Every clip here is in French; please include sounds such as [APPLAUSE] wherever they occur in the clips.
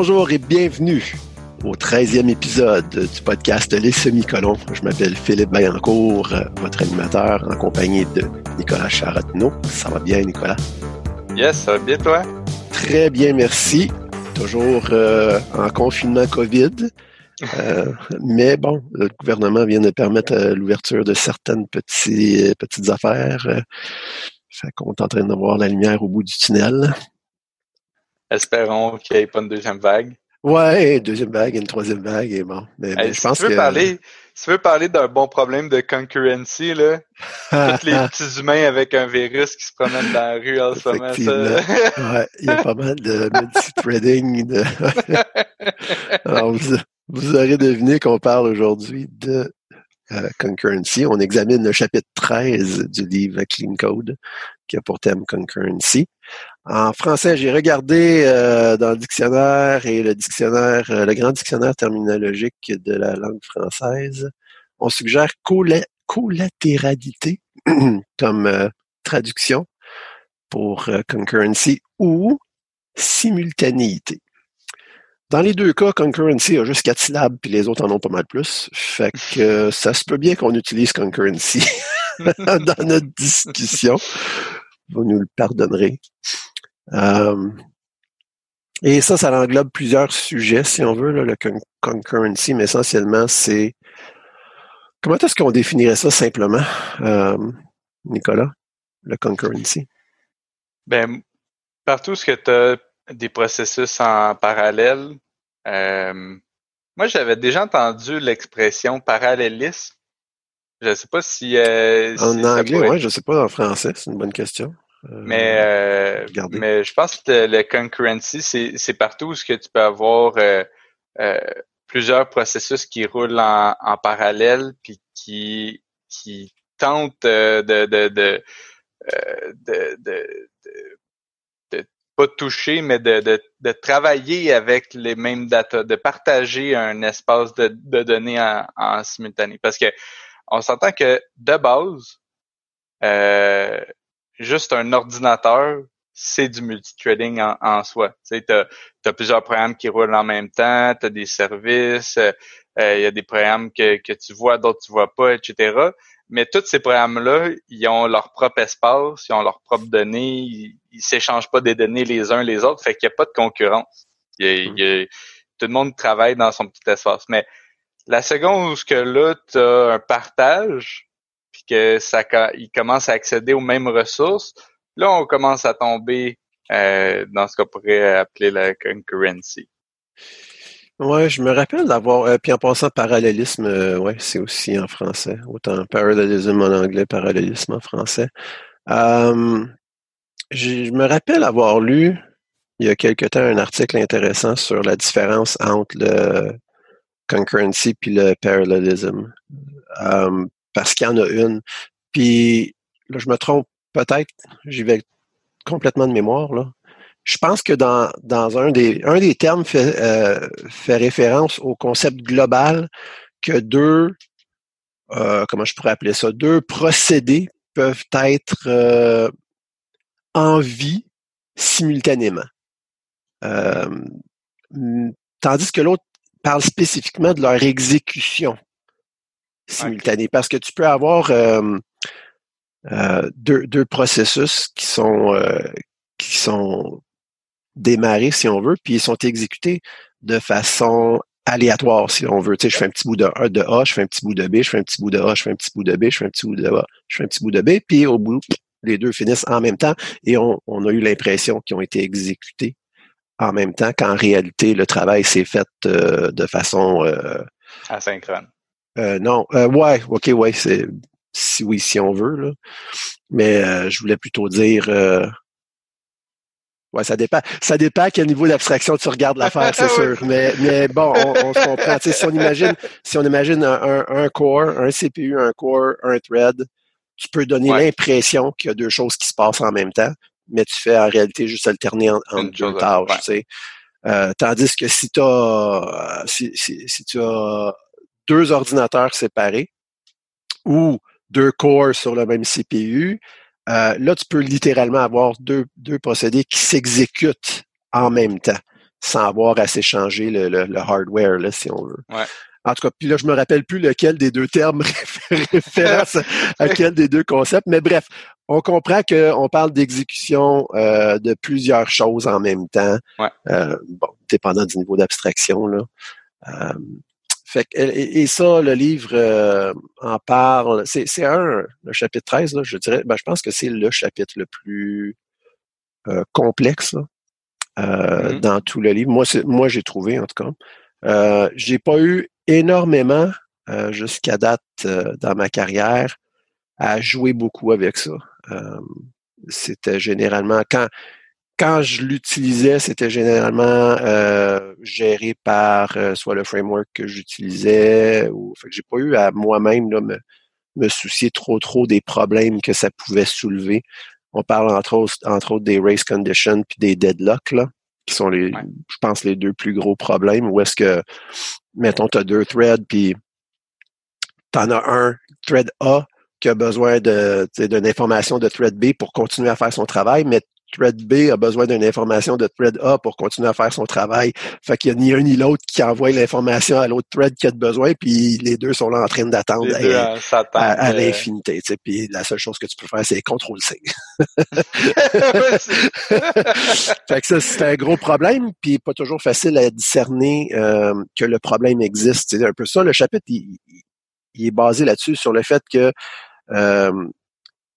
Bonjour et bienvenue au 13e épisode du podcast Les Semi-Colons. Je m'appelle Philippe Bayancourt, votre animateur en compagnie de Nicolas Charotneau. Ça va bien, Nicolas? Yes, ça va bien, toi? Très bien, merci. Toujours euh, en confinement COVID. Euh, [LAUGHS] mais bon, le gouvernement vient de permettre euh, l'ouverture de certaines petits, petites affaires. fait qu'on est en train de voir la lumière au bout du tunnel. Espérons qu'il n'y ait pas une deuxième vague. Ouais, deuxième vague, une troisième vague, et bon. Mais, je pense tu veux Parler, si tu veux parler d'un bon problème de concurrency, là, [LAUGHS] tous les petits humains avec un virus qui se promènent dans la rue en ce moment, ça. ouais, il y a pas mal de [LAUGHS] multi-threading. De... [LAUGHS] Alors, vous, vous aurez deviné qu'on parle aujourd'hui de euh, concurrency. On examine le chapitre 13 du livre Clean Code qui a pour thème concurrency. En français, j'ai regardé euh, dans le dictionnaire et le dictionnaire, euh, le grand dictionnaire terminologique de la langue française. On suggère collatéralité [CLEARS THROAT] comme traduction pour concurrency ou simultanéité. Dans les deux cas, concurrency a juste quatre syllabes, puis les autres en ont pas mal plus. Fait que euh, [LAUGHS] ça se peut bien qu'on utilise concurrency [LAUGHS] dans notre discussion. Vous nous le pardonnerez. Euh, et ça, ça englobe plusieurs sujets, si on veut, le concurrency, mais essentiellement, c'est comment est-ce qu'on définirait ça simplement, euh, Nicolas, le concurrency? Ben, partout ce que tu as des processus en parallèle. Euh, moi, j'avais déjà entendu l'expression parallélisme. Je ne sais pas si. Euh, en anglais, oui, je ne sais pas en français, c'est une bonne question. Euh, mais, mais je pense que le, concurrency, c'est partout où que tu peux avoir plusieurs processus qui roulent en, parallèle puis qui, qui tentent de, de, de, de pas de toucher, mais de, de, de, travailler avec les mêmes data, de partager un espace de, de données en, en, simultané. Parce que on s'entend que de base, euh, juste un ordinateur, c'est du multithreading en, en soi. Tu sais, as, plusieurs programmes qui roulent en même temps, tu as des services, euh, il y a des programmes que, tu vois, d'autres tu vois pas, etc. Mais tous ces programmes-là, ils ont leur propre espace, ils ont leurs propres données, ils, s'échangent pas des données les uns les autres, fait qu'il n'y a pas de concurrence. Il mm. tout le monde travaille dans son petit espace. Mais la seconde où que là, tu as un partage, que ça il commence à accéder aux mêmes ressources, là, on commence à tomber euh, dans ce qu'on pourrait appeler la concurrency. Ouais, je me rappelle d'avoir, euh, puis en passant parallélisme, euh, ouais, c'est aussi en français, autant parallélisme en anglais, parallélisme en français. Euh, je me rappelle avoir lu il y a quelque temps un article intéressant sur la différence entre le concurrency puis le parallélisme, parce qu'il y en a une. Puis là, je me trompe peut-être, j'y vais complètement de mémoire là je pense que dans, dans un, des, un des termes fait, euh, fait référence au concept global que deux, euh, comment je pourrais appeler ça, deux procédés peuvent être euh, en vie simultanément. tandis que l'autre parle spécifiquement de leur exécution simultanée. Parce que tu peux avoir deux, deux processus qui sont qui sont démarrer, si on veut, puis ils sont exécutés de façon aléatoire, si on veut. Tu sais, je fais un petit bout de A, de A, je fais un petit bout de B, je fais un petit bout de A, je fais un petit bout de B, je fais un petit bout de A, je fais un petit bout de B, puis au bout, les deux finissent en même temps et on, a eu l'impression qu'ils ont été exécutés en même temps qu'en réalité, le travail s'est fait euh, de façon... Euh, Asynchrone. Euh, non, euh, ouais, ok, ouais, c'est si oui, si on veut, là. Mais je voulais plutôt dire Ouais, ça dépend. Ça dépend à quel niveau d'abstraction tu regardes l'affaire, c'est [LAUGHS] sûr. Mais, mais bon, on, se comprend. si on imagine, si on imagine un, un, core, un CPU, un core, un thread, tu peux donner l'impression qu'il y a deux choses qui se passent en même temps, mais tu fais en réalité juste alterner entre deux tâches. Tu sais. euh, tandis que si, as, si, si, si tu as deux ordinateurs séparés ou deux cores sur le même CPU, euh, là, tu peux littéralement avoir deux, deux procédés qui s'exécutent en même temps. sans avoir à s'échanger le, le, hardware, là, si on veut. Ouais. En tout cas, puis là, je me rappelle plus lequel des deux termes [LAUGHS] référence [LAUGHS] à quel des deux concepts, mais bref, on comprend qu'on parle d'exécution euh, de plusieurs choses en même temps, ouais. euh, bon, dépendant du niveau d'abstraction. Là. Euh, fait et, et, ça, le livre euh, en parle. C'est un, le chapitre 13, là, je dirais, ben, je pense que c'est le chapitre le plus euh, complexe là, mm-hmm. dans tout le livre. Moi, moi j'ai trouvé, en tout cas. Euh, j'ai pas eu énormément euh, jusqu'à date euh, dans ma carrière à jouer beaucoup avec ça. Euh, c'était généralement quand quand je l'utilisais, c'était généralement géré par soit le framework que j'utilisais ou fait que j'ai pas eu à moi-même me, me soucier trop trop des problèmes que ça pouvait soulever. On parle entre autres, entre autres des race conditions puis des deadlocks là qui sont les, je pense, les deux plus gros problèmes, où est-ce que, mettons, tu as deux threads, puis tu en as un, thread A, qui a besoin de d'une information de thread B pour continuer à faire son travail, mais thread B a besoin d'une information de thread A pour continuer à faire son travail. Fait qu'il n'y a ni un ni l'autre qui envoie l'information à l'autre thread qui a besoin, puis les deux sont là en train d'attendre à, à, euh, l'infinité. Puis la seule chose que tu peux faire, c'est contrôle C. [LAUGHS] fait que ça, c'est un gros problème, puis pas toujours facile à discerner euh, que le problème existe. C'est un peu ça. Le chapitre, il, il est basé là-dessus, sur le fait que euh,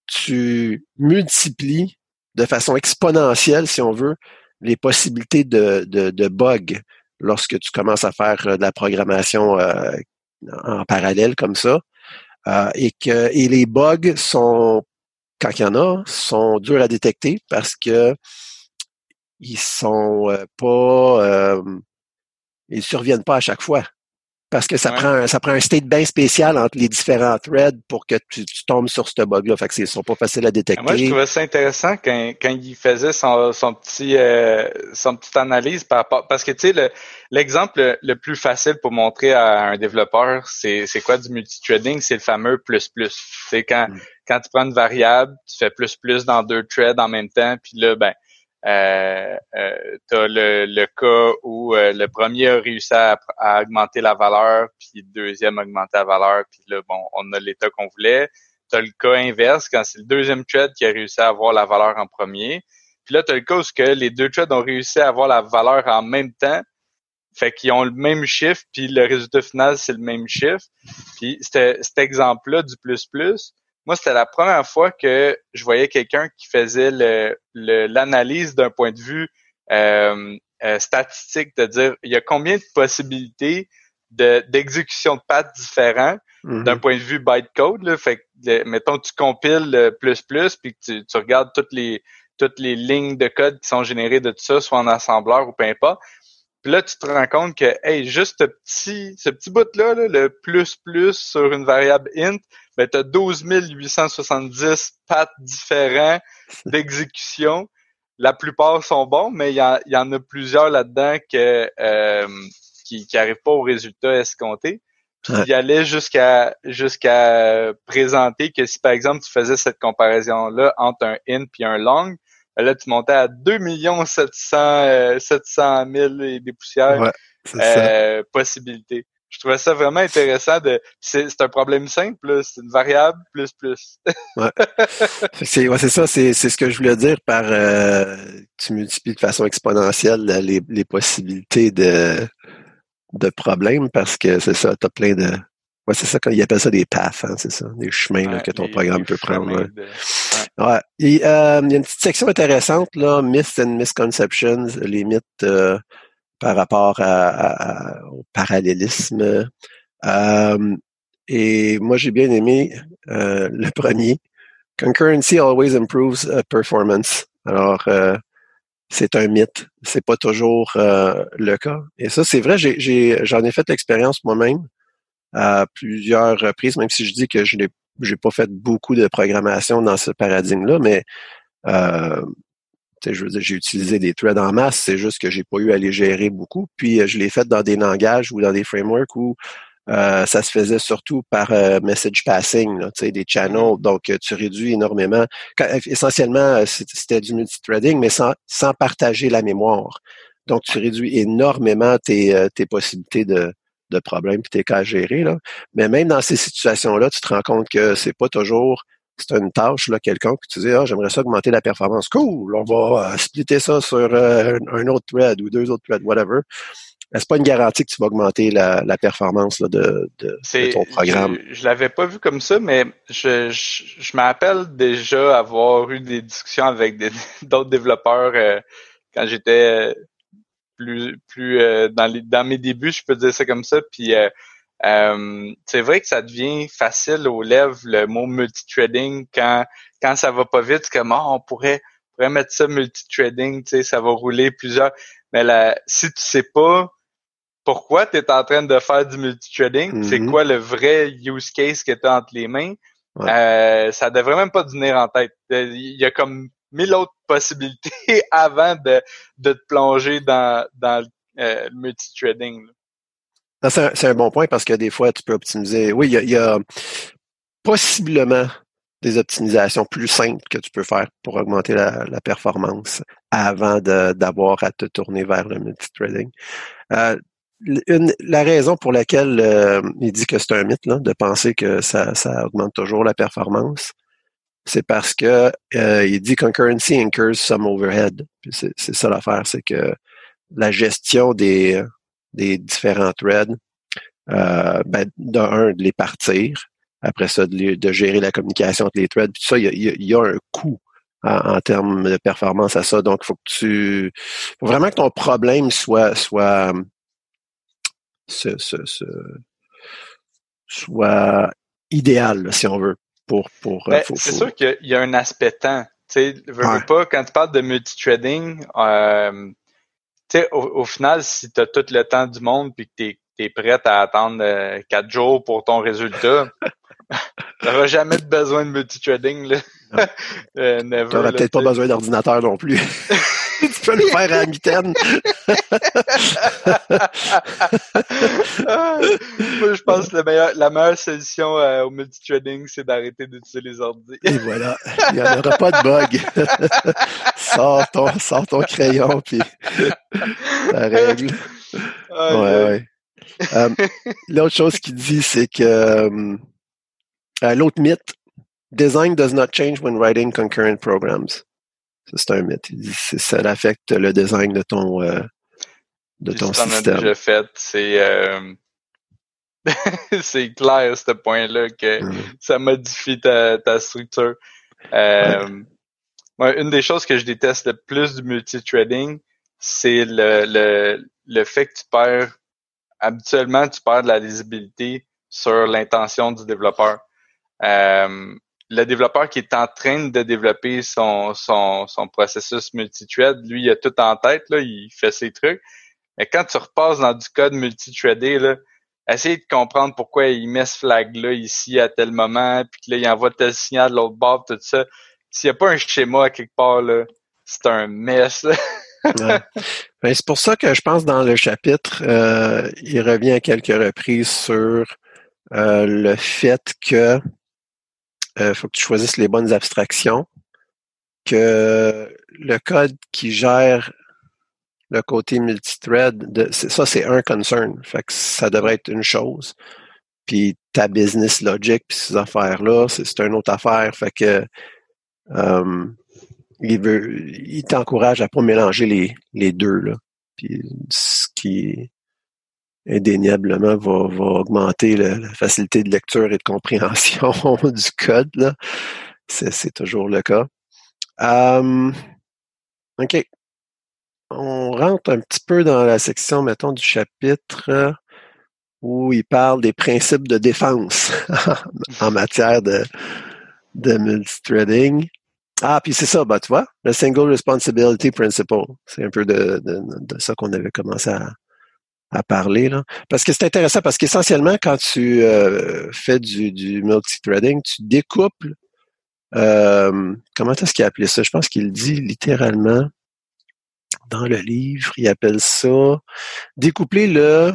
tu multiplies de façon exponentielle, si on veut, les possibilités de, de, bugs lorsque tu commences à faire euh, de la programmation euh, en parallèle comme ça. Euh, et que et les bugs sont, quand il y en a, sont durs à détecter parce que ils sont pas ils surviennent pas à chaque fois parce que ça prend un, ça prend un state bien spécial entre les différents threads pour que tu, tombes sur ce bug-là. Fait que c'est sont pas faciles à détecter. Moi, je trouvais ça intéressant quand, quand il faisait son, son petit euh, son petite analyse par rapport parce que tu sais l'exemple le, plus facile pour montrer à un développeur c'est c'est quoi du multithreading, c'est le fameux plus plus. C'est quand mm. quand tu prends une variable, tu fais plus plus dans deux threads en même temps, puis là ben euh, euh, tu le, le, cas où euh, le premier a réussi à, augmenter la valeur, puis le deuxième a augmenté la valeur, puis là, bon, on a l'état qu'on voulait. Tu le cas inverse, quand c'est le deuxième thread qui a réussi à avoir la valeur en premier. Puis là, tu le cas où les deux threads ont réussi à avoir la valeur en même temps. Fait qu'ils ont le même chiffre, puis le résultat final, c'est le même chiffre. Puis cet exemple-là du plus-plus, moi, c'était la première fois que je voyais quelqu'un qui faisait l'analyse d'un point de vue euh, euh, statistique, de dire il y a combien de possibilités d'exécution de, pattes différents mm-hmm. d'un point de vue bytecode. Là. Fait que, mettons, tu compiles le plus plus, puis tu, tu regardes toutes les toutes les lignes de code qui sont générées de tout ça, soit en assembleur ou peu importe. Puis là, tu te rends compte que, hey, juste ce petit, ce petit bout-là, le plus plus sur une variable int, ben, tu as 12 870 pattes différents [LAUGHS] d'exécution. La plupart sont bons, mais il y, en, a plusieurs là-dedans que, euh, qui n'arrivent pas au résultat escompté. Puis il allait jusqu'à jusqu'à présenter que si par exemple tu faisais cette comparaison là entre un int puis un long, là tu montais à 2 700 700 000 et des poussières euh, possibilités. Je trouvais ça vraiment intéressant de c'est un problème simple c'est une variable plus plus. [LAUGHS] Ouais. C'est ouais, c'est ça c'est c'est ce que je voulais dire par euh, tu multiplies de façon exponentielle les, les possibilités de de problèmes parce que c'est ça tu as plein de ouais c'est ça quand ils appellent ça des paths hein, c'est ça des chemins que ton programme peut prendre ouais. ouais. Et, euh, il y a une petite section intéressante là myths and misconceptions les mythes euh, par rapport au parallélisme. Euh, et moi, j'ai bien aimé euh, le premier. Concurrency always improves performance. Alors, euh, c'est un mythe. C'est pas toujours le cas. Et ça, c'est vrai. J'ai, j'en ai, fait l'expérience moi-même à plusieurs reprises, même si je dis que je n'ai j'ai pas fait beaucoup de programmation dans ce paradigme-là, mais je veux dire, j'ai utilisé des threads en masse, c'est juste que j'ai pas eu à les gérer beaucoup. Puis euh, je l'ai fait dans des langages ou dans des frameworks où euh, ça se faisait surtout par euh, message passing, là, des channels. Donc, tu réduis énormément. essentiellement, c'était du multithreading, mais sans, sans partager la mémoire. Donc, tu réduis énormément tes, euh, tes possibilités de, de problèmes et tes cas à gérer. Là. Mais même dans ces situations-là, tu te rends compte que c'est pas toujours c'est une tâche, là, quelqu'un, que tu dis, ah, j'aimerais ça augmenter la performance. Cool, on va euh, splitter ça sur euh, un autre thread ou deux autres threads, whatever. C'est pas une garantie que tu vas augmenter la, la performance là, de, de, ton programme. Je, je l'avais pas vu comme ça, mais je, je, je me rappelle déjà avoir eu des discussions avec [LAUGHS] d'autres développeurs quand j'étais plus plus euh, dans les dans mes débuts, je peux dire ça comme ça. Puis euh, euh, c'est vrai que ça devient facile aux lèvres le mot multithreading quand quand ça va pas vite, comme oh, on pourrait pourrait mettre ça multithreading, tu sais, ça va rouler plusieurs. Mais là, si tu sais pas pourquoi tu es en train de faire du multithreading, c'est mm-hmm. quoi le vrai use case que tu as entre les mains, euh, ça devrait même pas venir en tête. Il y a comme mille autres possibilités [LAUGHS] avant de, de te plonger dans, dans euh, le multithreading. C'est un, bon point parce que des fois, tu peux optimiser. Oui, il y a, possiblement des optimisations plus simples que tu peux faire pour augmenter la, performance avant d'avoir à te tourner vers le multithreading. Euh, la raison pour laquelle euh, il dit que c'est un mythe là, de penser que ça, ça augmente toujours la performance, c'est parce que euh, il dit concurrency incurs some overhead. C'est ça l'affaire, c'est que la gestion des, des différents threads, euh, ben, d'un, de les partir, après ça, de, de, gérer la communication entre les threads, puis ça, il y a, un coût en, termes de performance à ça. Donc, il faut que tu. faut vraiment que ton problème soit soit ce, soit idéal, si on veut. Euh, ben, c'est sûr qu'il y, a un aspect temps. Tu sais, pas, quand tu parles de multithreading, euh, tu sais, au, final, si tu as tout le temps du monde puis que tu es, prêt à attendre euh, quatre jours pour ton résultat, [LAUGHS] tu n'auras jamais besoin de multithreading. Là. [LAUGHS] euh, tu n'auras peut-être pas besoin d'ordinateur non plus. [LAUGHS] tu peux le faire à mitaine. Moi, je pense que la meilleure, la meilleure solution euh, au multithreading, c'est d'arrêter d'utiliser les ordi. Et voilà. Il n'y en aura pas de bug. sors, ton, sors ton crayon, puis la règle. ouais, ouais. Euh, [LAUGHS] l'autre chose qu'il dit, c'est que euh, l'autre mythe, design does not change when writing concurrent programs c'est un mythe. Ça affecte le design de ton, euh, de ton système. déjà fait, c'est euh, [LAUGHS] c'est clair ce point-là que mm. ça modifie ta, ta structure. Euh, une des choses que je déteste le plus du multithreading, c'est le, le, le fait que tu perds habituellement tu perds de la lisibilité sur l'intention du développeur. Euh, le développeur qui est en train de développer son, son, son processus multithread, lui, il a tout en tête, là, il fait ses trucs. Mais quand tu repasses dans du code multithreadé, là, essaye de comprendre pourquoi il met ce flag-là ici à tel moment, puis que là, il envoie tel signal de l'autre bord, tout ça. S'il n'y a pas un schéma à quelque part, là, c'est un mess. [LAUGHS] Ben, c'est pour ça que je pense dans le chapitre, euh, il revient à quelques reprises sur euh, le fait que euh, faut que tu choisisses les bonnes abstractions, que le code qui gère le côté multithread, ça c'est un concern. Fait que ça devrait être une chose. Puis ta business logic, puis ces affaires-là, c'est une autre affaire. Fait que euh, il veut, il t'encourage à pas mélanger les, les deux là. Puis ce qui indéniablement va, va augmenter la, facilité de lecture et de compréhension [LAUGHS] du code. Là. C'est, toujours le cas. OK. On rentre un petit peu dans la section, mettons, du chapitre où il parle des principes de défense [LAUGHS] en matière de, de multithreading. Ah, puis c'est ça, bah, tu vois, le Single Responsibility Principle. C'est un peu de, de, de ça qu'on avait commencé à, à parler. Là. Parce que c'est intéressant, parce qu'essentiellement, quand tu euh, fais du, du multithreading, tu découples euh, comment est-ce qu'il a appelé ça? Je pense qu'il dit littéralement dans le livre, il appelle ça découpler le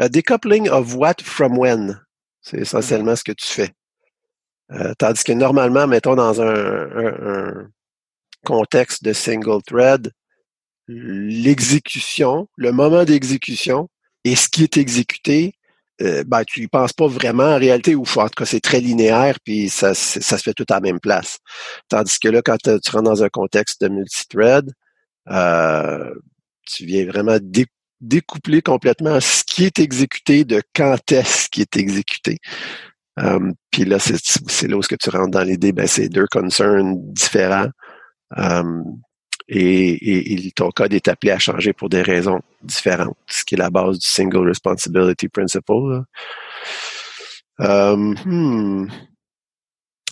decoupling of what from when. C'est essentiellement ce que tu fais. Euh, tandis que normalement, mettons dans un, contexte de single thread, l'exécution, le moment d'exécution et ce qui est exécuté, euh, ben, tu y penses pas vraiment en réalité, ou en tout cas c'est très linéaire, puis ça, ça se fait tout à la même place. Tandis que là, quand tu rentres dans un contexte de multithread, euh, tu viens vraiment découpler complètement ce qui est exécuté de quand est-ce qui est exécuté. Um, puis là, c'est là où ce que tu rentres dans l'idée, ben, c'est deux concerns différents. Um, et, et, ton code est appelé à changer pour des raisons différentes, ce qui est la base du Single Responsibility Principle. Um, hmm.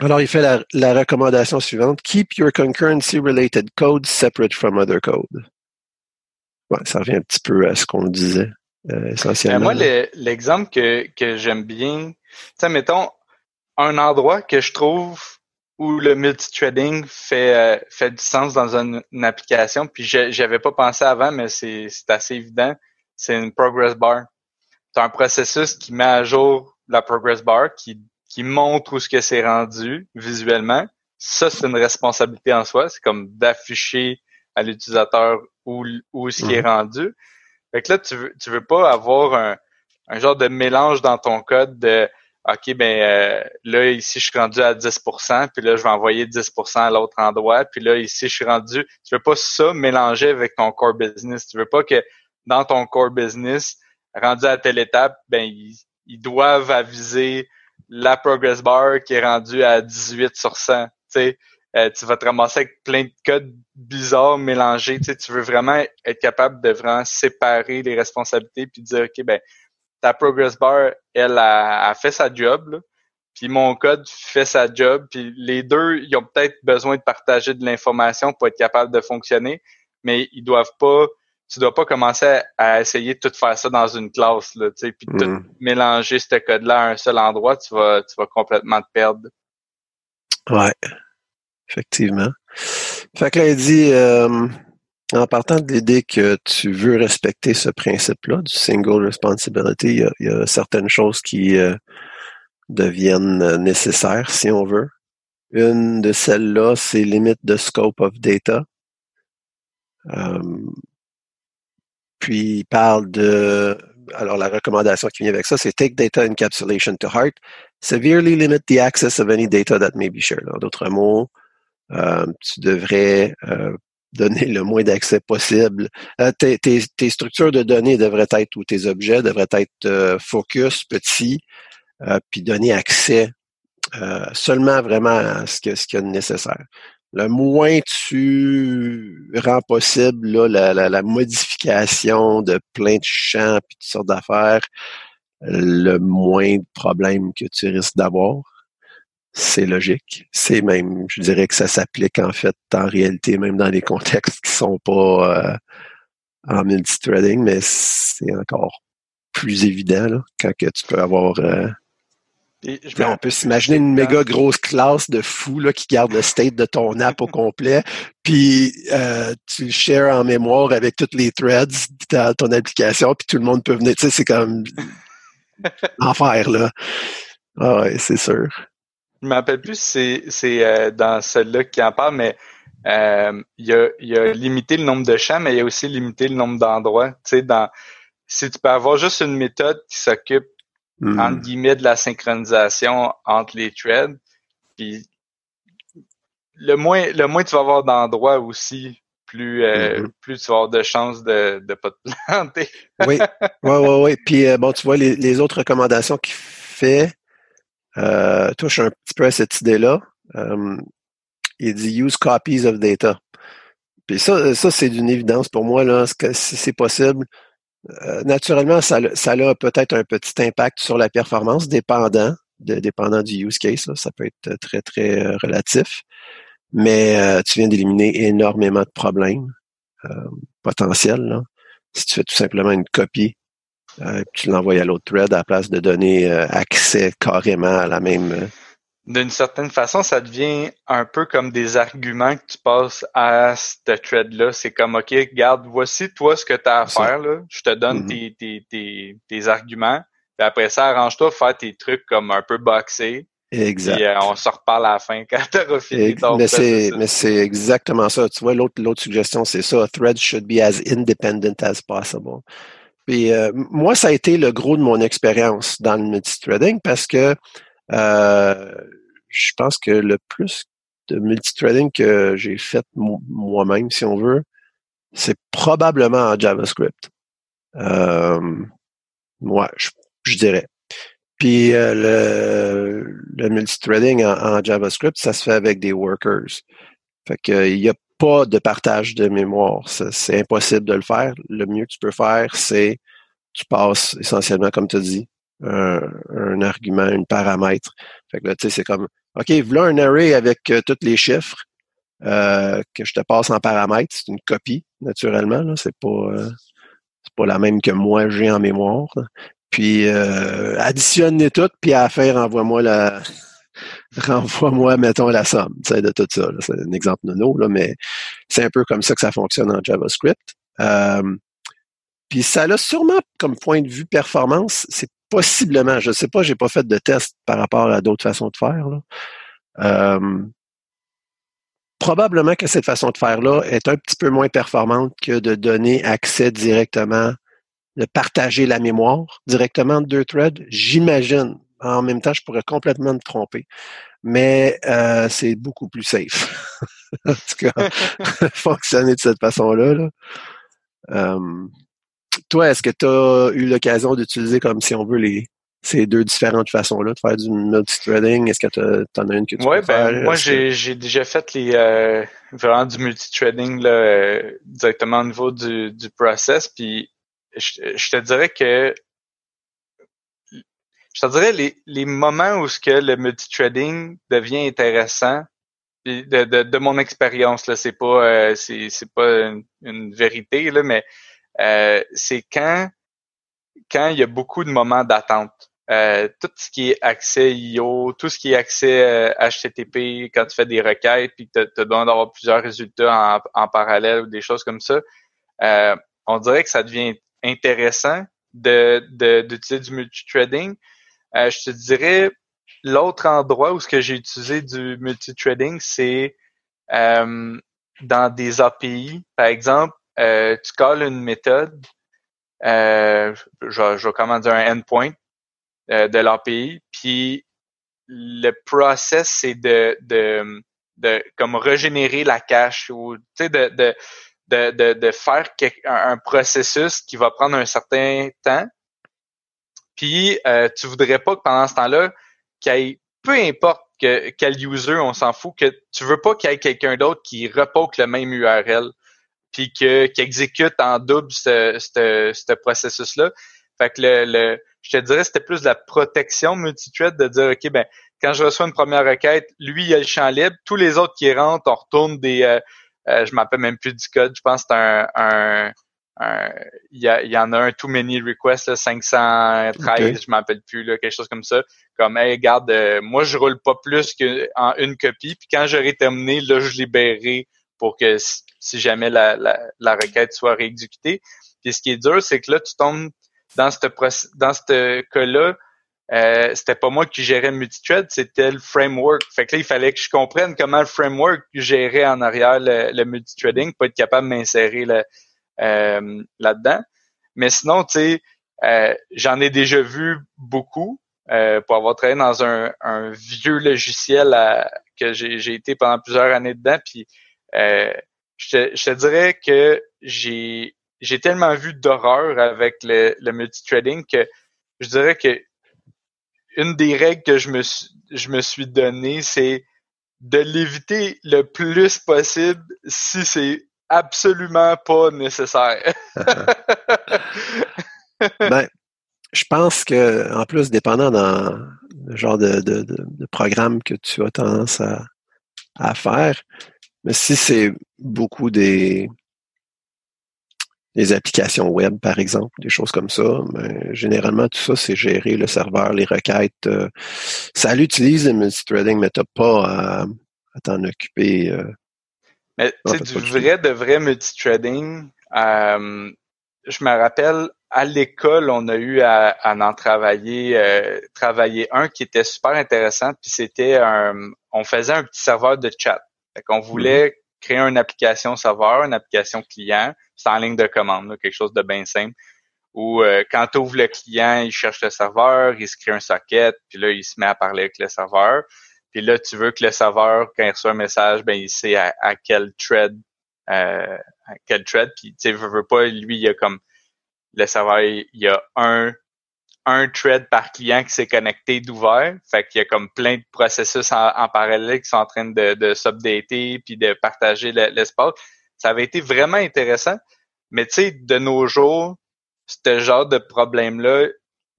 Alors, il fait la, la, recommandation suivante. Keep your concurrency-related code separate from other code. Ouais, ça revient un petit peu à ce qu'on disait euh, essentiellement. moi, l'exemple que, que j'aime bien, tu mettons, un endroit que je trouve où le multithreading fait euh, fait du sens dans une, application, puis j'avais pas pensé avant, mais c'est assez évident, c'est une progress bar. As un processus qui met à jour la progress bar, qui, qui montre où ce que c'est rendu visuellement. Ça, c'est une responsabilité en soi. C'est comme d'afficher à l'utilisateur où, où ce qui est mhm. rendu. Fait que là, tu veux, tu veux pas avoir un, un genre de mélange dans ton code de OK, ben euh, là, ici, je suis rendu à 10% puis là, je vais envoyer 10% à l'autre endroit, puis là, ici, je suis rendu. Tu veux pas ça mélanger avec ton core business. Tu veux pas que dans ton core business, rendu à telle étape, ben ils, doivent aviser la progress bar qui est rendue à 18 sur 100. Tu sais, euh, tu vas te ramasser avec plein de codes bizarres mélangés. Tu veux vraiment être capable de vraiment séparer les responsabilités puis dire, OK, ben ta progress bar, elle a, fait sa job, puis mon code fait sa job, puis les deux, ils ont peut-être besoin de partager de l'information pour être capable de fonctionner, mais ils doivent pas, tu dois pas commencer à essayer de tout faire ça dans une classe, là, tu sais, puis tout mm. mélanger ce code-là à un seul endroit, tu vas, tu vas complètement te perdre. Ouais, effectivement. Fait que là, il dit, euh, en partant de l'idée que tu veux respecter ce principe-là du single responsibility, il y a, certaines choses qui euh, deviennent nécessaires si on veut. Une de celles-là, c'est limite de scope of data. Euh, puis il parle de alors la recommandation qui vient avec ça, c'est take data encapsulation to heart, severely limit the access of any data that may be shared. En d'autres mots, euh, tu devrais donner le moins d'accès possible. Euh, tes, tes, structures de données devraient être, ou tes objets devraient être euh, focus, petits, euh, puis donner accès seulement vraiment à ce, que, ce y a de nécessaire. Le moins tu rends possible là, la, la, modification de plein de champs puis toutes sortes d'affaires, le moins de problèmes que tu risques d'avoir c'est logique. C'est même, je dirais que ça s'applique en fait en réalité, même dans les contextes qui sont pas euh, en multithreading, mais c'est encore plus évident là, quand que tu peux avoir. Euh, on peut s'imaginer une méga grosse classe de fous là, qui garde le state de ton app au complet, puis euh, tu shares en mémoire avec toutes les threads de ton application, puis tout le monde peut venir. Tu sais, c'est comme [LAUGHS] enfer là. Ah ouais, c'est sûr. Je me rappelle plus si c'est euh, dans celle-là qui en parle, mais euh, il, a, il a limité le nombre de champs, mais il a aussi limité le nombre d'endroits. Tu sais, dans si tu peux avoir juste une méthode qui s'occupe hmm. entre guillemets de la synchronisation entre les threads, puis le moins le moins tu vas avoir d'endroits aussi, plus euh, hmm. plus tu vas avoir de chances de ne pas te planter. oui, oui, oui, oui. Puis bon, tu vois les, les autres recommandations qu'il fait euh, touche un petit peu à cette idée-là. Euh, il dit use copies of data. Puis ça, ça c'est d'une évidence pour moi là, si c'est possible. Euh, naturellement, ça, ça a peut-être un petit impact sur la performance, dépendant, dépendant du use case. Ça peut être très très euh, relatif, mais tu viens d'éliminer énormément de problèmes potentiels. Là, si tu fais tout simplement une copie euh, tu l'envoies à l'autre thread à la place de donner euh, accès carrément à la même. Euh, D'une certaine façon, ça devient un peu comme des arguments que tu passes à cette thread-là. C'est comme, OK, regarde, voici toi ce que tu as à faire. Là. Je te donne mm-hmm. tes, tes, tes, arguments. Puis après ça, arrange-toi faire tes trucs comme un peu boxés. Exact. Et, on se reparle à la fin quand tu auras fini ton mais c'est, mais c'est exactement ça. Tu vois, l'autre, suggestion, c'est ça. Threads should be as independent as possible. Puis euh, moi, ça a été le gros de mon expérience dans le multithreading parce que euh, je pense que le plus de multithreading que j'ai fait moi-même, si on veut, c'est probablement en JavaScript. Euh, moi, je, dirais. Puis euh, le, le multithreading en, JavaScript, ça se fait avec des workers. Fait qu'il n'y a pas de partage de mémoire. C'est impossible de le faire. Le mieux que tu peux faire, c'est tu passes essentiellement, comme tu as dit, un, argument, un paramètre. Fait que là, tu sais, c'est comme OK, voilà un array avec euh, tous les chiffres euh, que je te passe en paramètres. C'est une copie, naturellement. C'est pas euh, c'est pas la même que moi j'ai en mémoire. Puis additionne-les toutes, puis à la fin, renvoie-moi la renvoie-moi, mettons, la somme de tout ça. C'est un exemple nono, là, mais c'est un peu comme ça que ça fonctionne en JavaScript. puis ça a sûrement comme point de vue performance, c'est possiblement, je ne sais pas, j'ai pas fait de test par rapport à d'autres façons de faire. Euh, probablement que cette façon de faire-là est un petit peu moins performante que de donner accès directement, de partager la mémoire directement de deux threads. J'imagine. En même temps, je pourrais complètement me tromper. Mais euh, c'est beaucoup plus safe. [LAUGHS] en tout cas, [LAUGHS] [LAUGHS] fonctionner de cette façon-là. Là. Euh, toi, est-ce que tu as eu l'occasion d'utiliser, comme si on veut, les ces deux différentes façons-là de faire du multithreading? Est-ce que tu en as une que tu ouais, peux ben, faire? Moi, j'ai déjà fait les euh, vraiment du multithreading là, euh, directement au niveau du, du process. Puis je, te dirais que je te dirais les, les moments où ce que le multithreading devient intéressant, de, de, de mon expérience, là, c'est pas euh, c'est, pas une, vérité, là, mais euh, c'est quand quand il y a beaucoup de moments d'attente. Euh, tout ce qui est accès IO, tout ce qui est accès HTTP, euh, quand tu fais des requêtes puis tu as besoin d'avoir plusieurs résultats en, parallèle ou des choses comme ça, on dirait que ça devient intéressant de d'utiliser du multithreading. je te dirais l'autre endroit où ce que j'ai utilisé du multithreading, c'est dans des API. Par exemple, euh, tu calls une méthode, euh, je, je vais commander un endpoint euh, de l'API, puis le process, c'est de, de, de comme régénérer la cache ou tu sais de, de, de, de, faire un, processus qui va prendre un certain temps. Puis euh, tu voudrais pas que pendant ce temps-là, qu'il y ait peu importe que, quel user, on s'en fout, que tu veux pas qu'il y ait quelqu'un d'autre qui repoque le même URL puis que qui exécute en double ce, ce, ce processus-là. Fait que le, le, je te dirais, c'était plus la protection multithread de dire, OK, ben, quand je reçois une première requête, lui, il a le champ libre. Tous les autres qui rentrent, on retourne des, euh, euh, je m'appelle même plus du code. Je pense que c'est un, un, il y, y, en a un too many requests, là, 513, je m'appelle plus, là, quelque chose comme ça. Comme, hey, regarde, euh, moi, je roule pas plus qu'en une copie, puis quand j'aurai terminé, là, je libérerai pour que si jamais la, la, la requête soit réexécutée. Puis ce qui est dur, c'est que là, tu tombes dans ce dans ce cas-là, euh, c'était pas moi qui gérais le multithread, c'était le framework. Fait que là, il fallait que je comprenne comment le framework gérait en arrière le, le multithreading pour être capable de m'insérer euh, là-dedans. Mais sinon, tu sais, euh, j'en ai déjà vu beaucoup euh, pour avoir travaillé dans un, un vieux logiciel que j'ai été pendant plusieurs années dedans. Puis euh, je, te, dirais que j'ai j'ai tellement vu d'horreur avec le, le multithreading que je dirais que une des règles que je me suis, je me suis donné, c'est de l'éviter le plus possible si c'est absolument pas nécessaire. [LAUGHS] ben, je pense que, en plus, dépendant dans le genre de, de, de, programme que tu as tendance à, à faire, mais si c'est beaucoup des, des applications web, par exemple, des choses comme ça, ben, généralement, tout ça, c'est gérer le serveur, les requêtes. Euh, ça l'utilise le multithreading, mais tu n'as pas à, t'en occuper. Euh, mais tu sais, du vrai, de vrai multithreading, euh, je me rappelle à l'école, on a eu à, en travailler, euh, travailler un qui était super intéressant, puis c'était un, on faisait un petit serveur de chat. Fait qu'on voulait mm-hmm. créer une application serveur, une application client, c'est en ligne de commande, quelque chose de bien simple. Où euh, quand tu ouvres le client, il cherche le serveur, il se crée un socket, puis là, il se met à parler avec le serveur. Puis là, tu veux que le serveur, quand il reçoit un message, ben il sait à, quel thread, euh, à quel thread. Puis tu sais, veut, veut pas, lui, il y a comme le serveur, il y a un un thread par client qui s'est connecté d'ouvert. Fait qu'il y a comme plein de processus en, parallèle qui sont en train de, de s'updater puis de partager l'espace. ça avait été vraiment intéressant. Mais tu sais, de nos jours, ce genre de problème-là, tu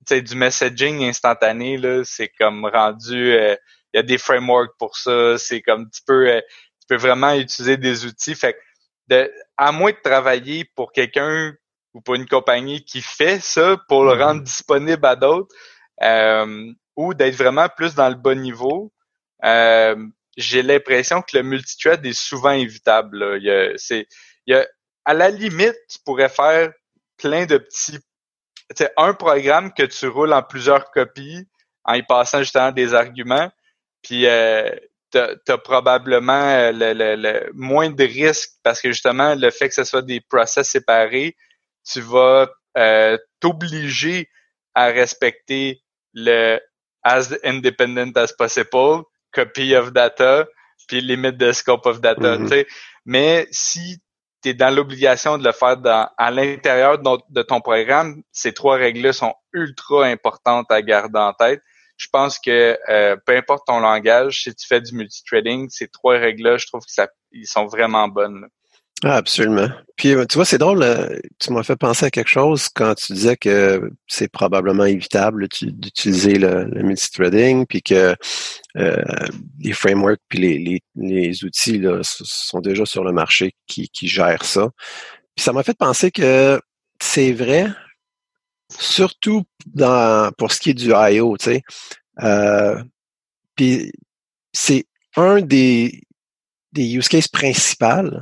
sais, du messaging instantané, là, c'est comme rendu. Euh, il y a des frameworks pour ça. C'est comme tu peux, euh, tu peux vraiment utiliser des outils. Fait que de, à moins de travailler pour quelqu'un ou pour une compagnie qui fait ça pour le rendre mm-hmm. disponible à d'autres, euh, ou d'être vraiment plus dans le bon niveau. Euh, j'ai l'impression que le multithread est souvent évitable. Il y a, c'est, il y a, à la limite, tu pourrais faire plein de petits, c'est un programme que tu roules en plusieurs copies en y passant justement des arguments, puis euh, tu as probablement le, le, le, moins de risques parce que justement le fait que ce soit des process séparés, tu vas euh, t'obliger à respecter le as independent as possible, copy of data, puis limit de scope of data. Mm-hmm. Mais si tu es dans l'obligation de le faire dans, à l'intérieur de, ton programme, ces trois règles-là sont ultra importantes à garder en tête. Je pense que euh, peu importe ton langage, si tu fais du multithreading, ces trois règles-là, je trouve que ça, ils sont vraiment bonnes. Ah, absolument. Puis euh, tu vois, c'est drôle, euh, tu m'as fait penser à quelque chose quand tu disais que c'est probablement évitable d'utiliser le, le multithreading, puis que euh, les frameworks puis les, les, outils là, sont déjà sur le marché qui, qui gèrent ça. Puis ça m'a fait penser que c'est vrai, surtout dans pour ce qui est du I.O., tu sais. puis c'est un des, des use cases principaux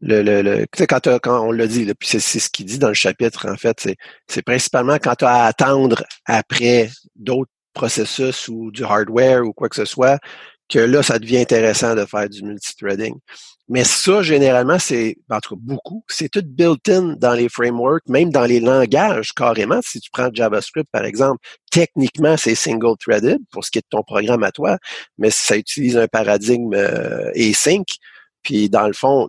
le, le, le quand, quand on l'a dit, c'est, ce qu'il dit dans le chapitre, en fait, c'est principalement quand tu as à attendre après d'autres processus ou du hardware ou quoi que ce soit, que là, ça devient intéressant de faire du multithreading. Mais ça, généralement, c'est, en tout cas beaucoup, c'est tout built-in dans les frameworks, même dans les langages carrément. Si tu prends JavaScript, par exemple, techniquement, c'est single-threaded pour ce qui est de ton programme à toi, mais ça utilise un paradigme euh, async. Puis dans le fond,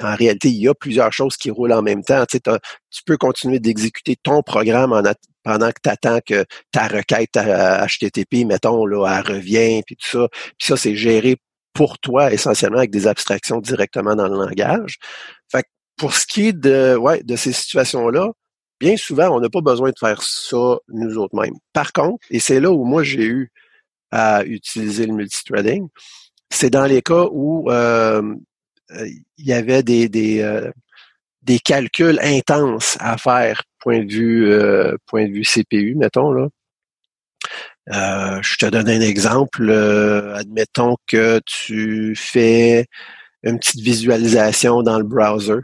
en réalité, il y a plusieurs choses qui roulent en même temps. Tu, tu peux continuer d'exécuter ton programme pendant que tu attends que ta requête HTTP, mettons, là, elle revient, puis tout ça. Puis ça, c'est géré pour toi essentiellement avec des abstractions directement dans le langage. Fait que pour ce qui est de, ouais, de ces situations-là, bien souvent, on n'a pas besoin de faire ça nous autres mêmes. Par contre, et c'est là où moi j'ai eu à utiliser le multithreading, c'est dans les cas où euh, il y avait des, des, euh, des calculs intenses à faire point de vue euh, point de vue CPU, mettons là. Je te donne un exemple. admettons que tu fais une petite visualisation dans le browser.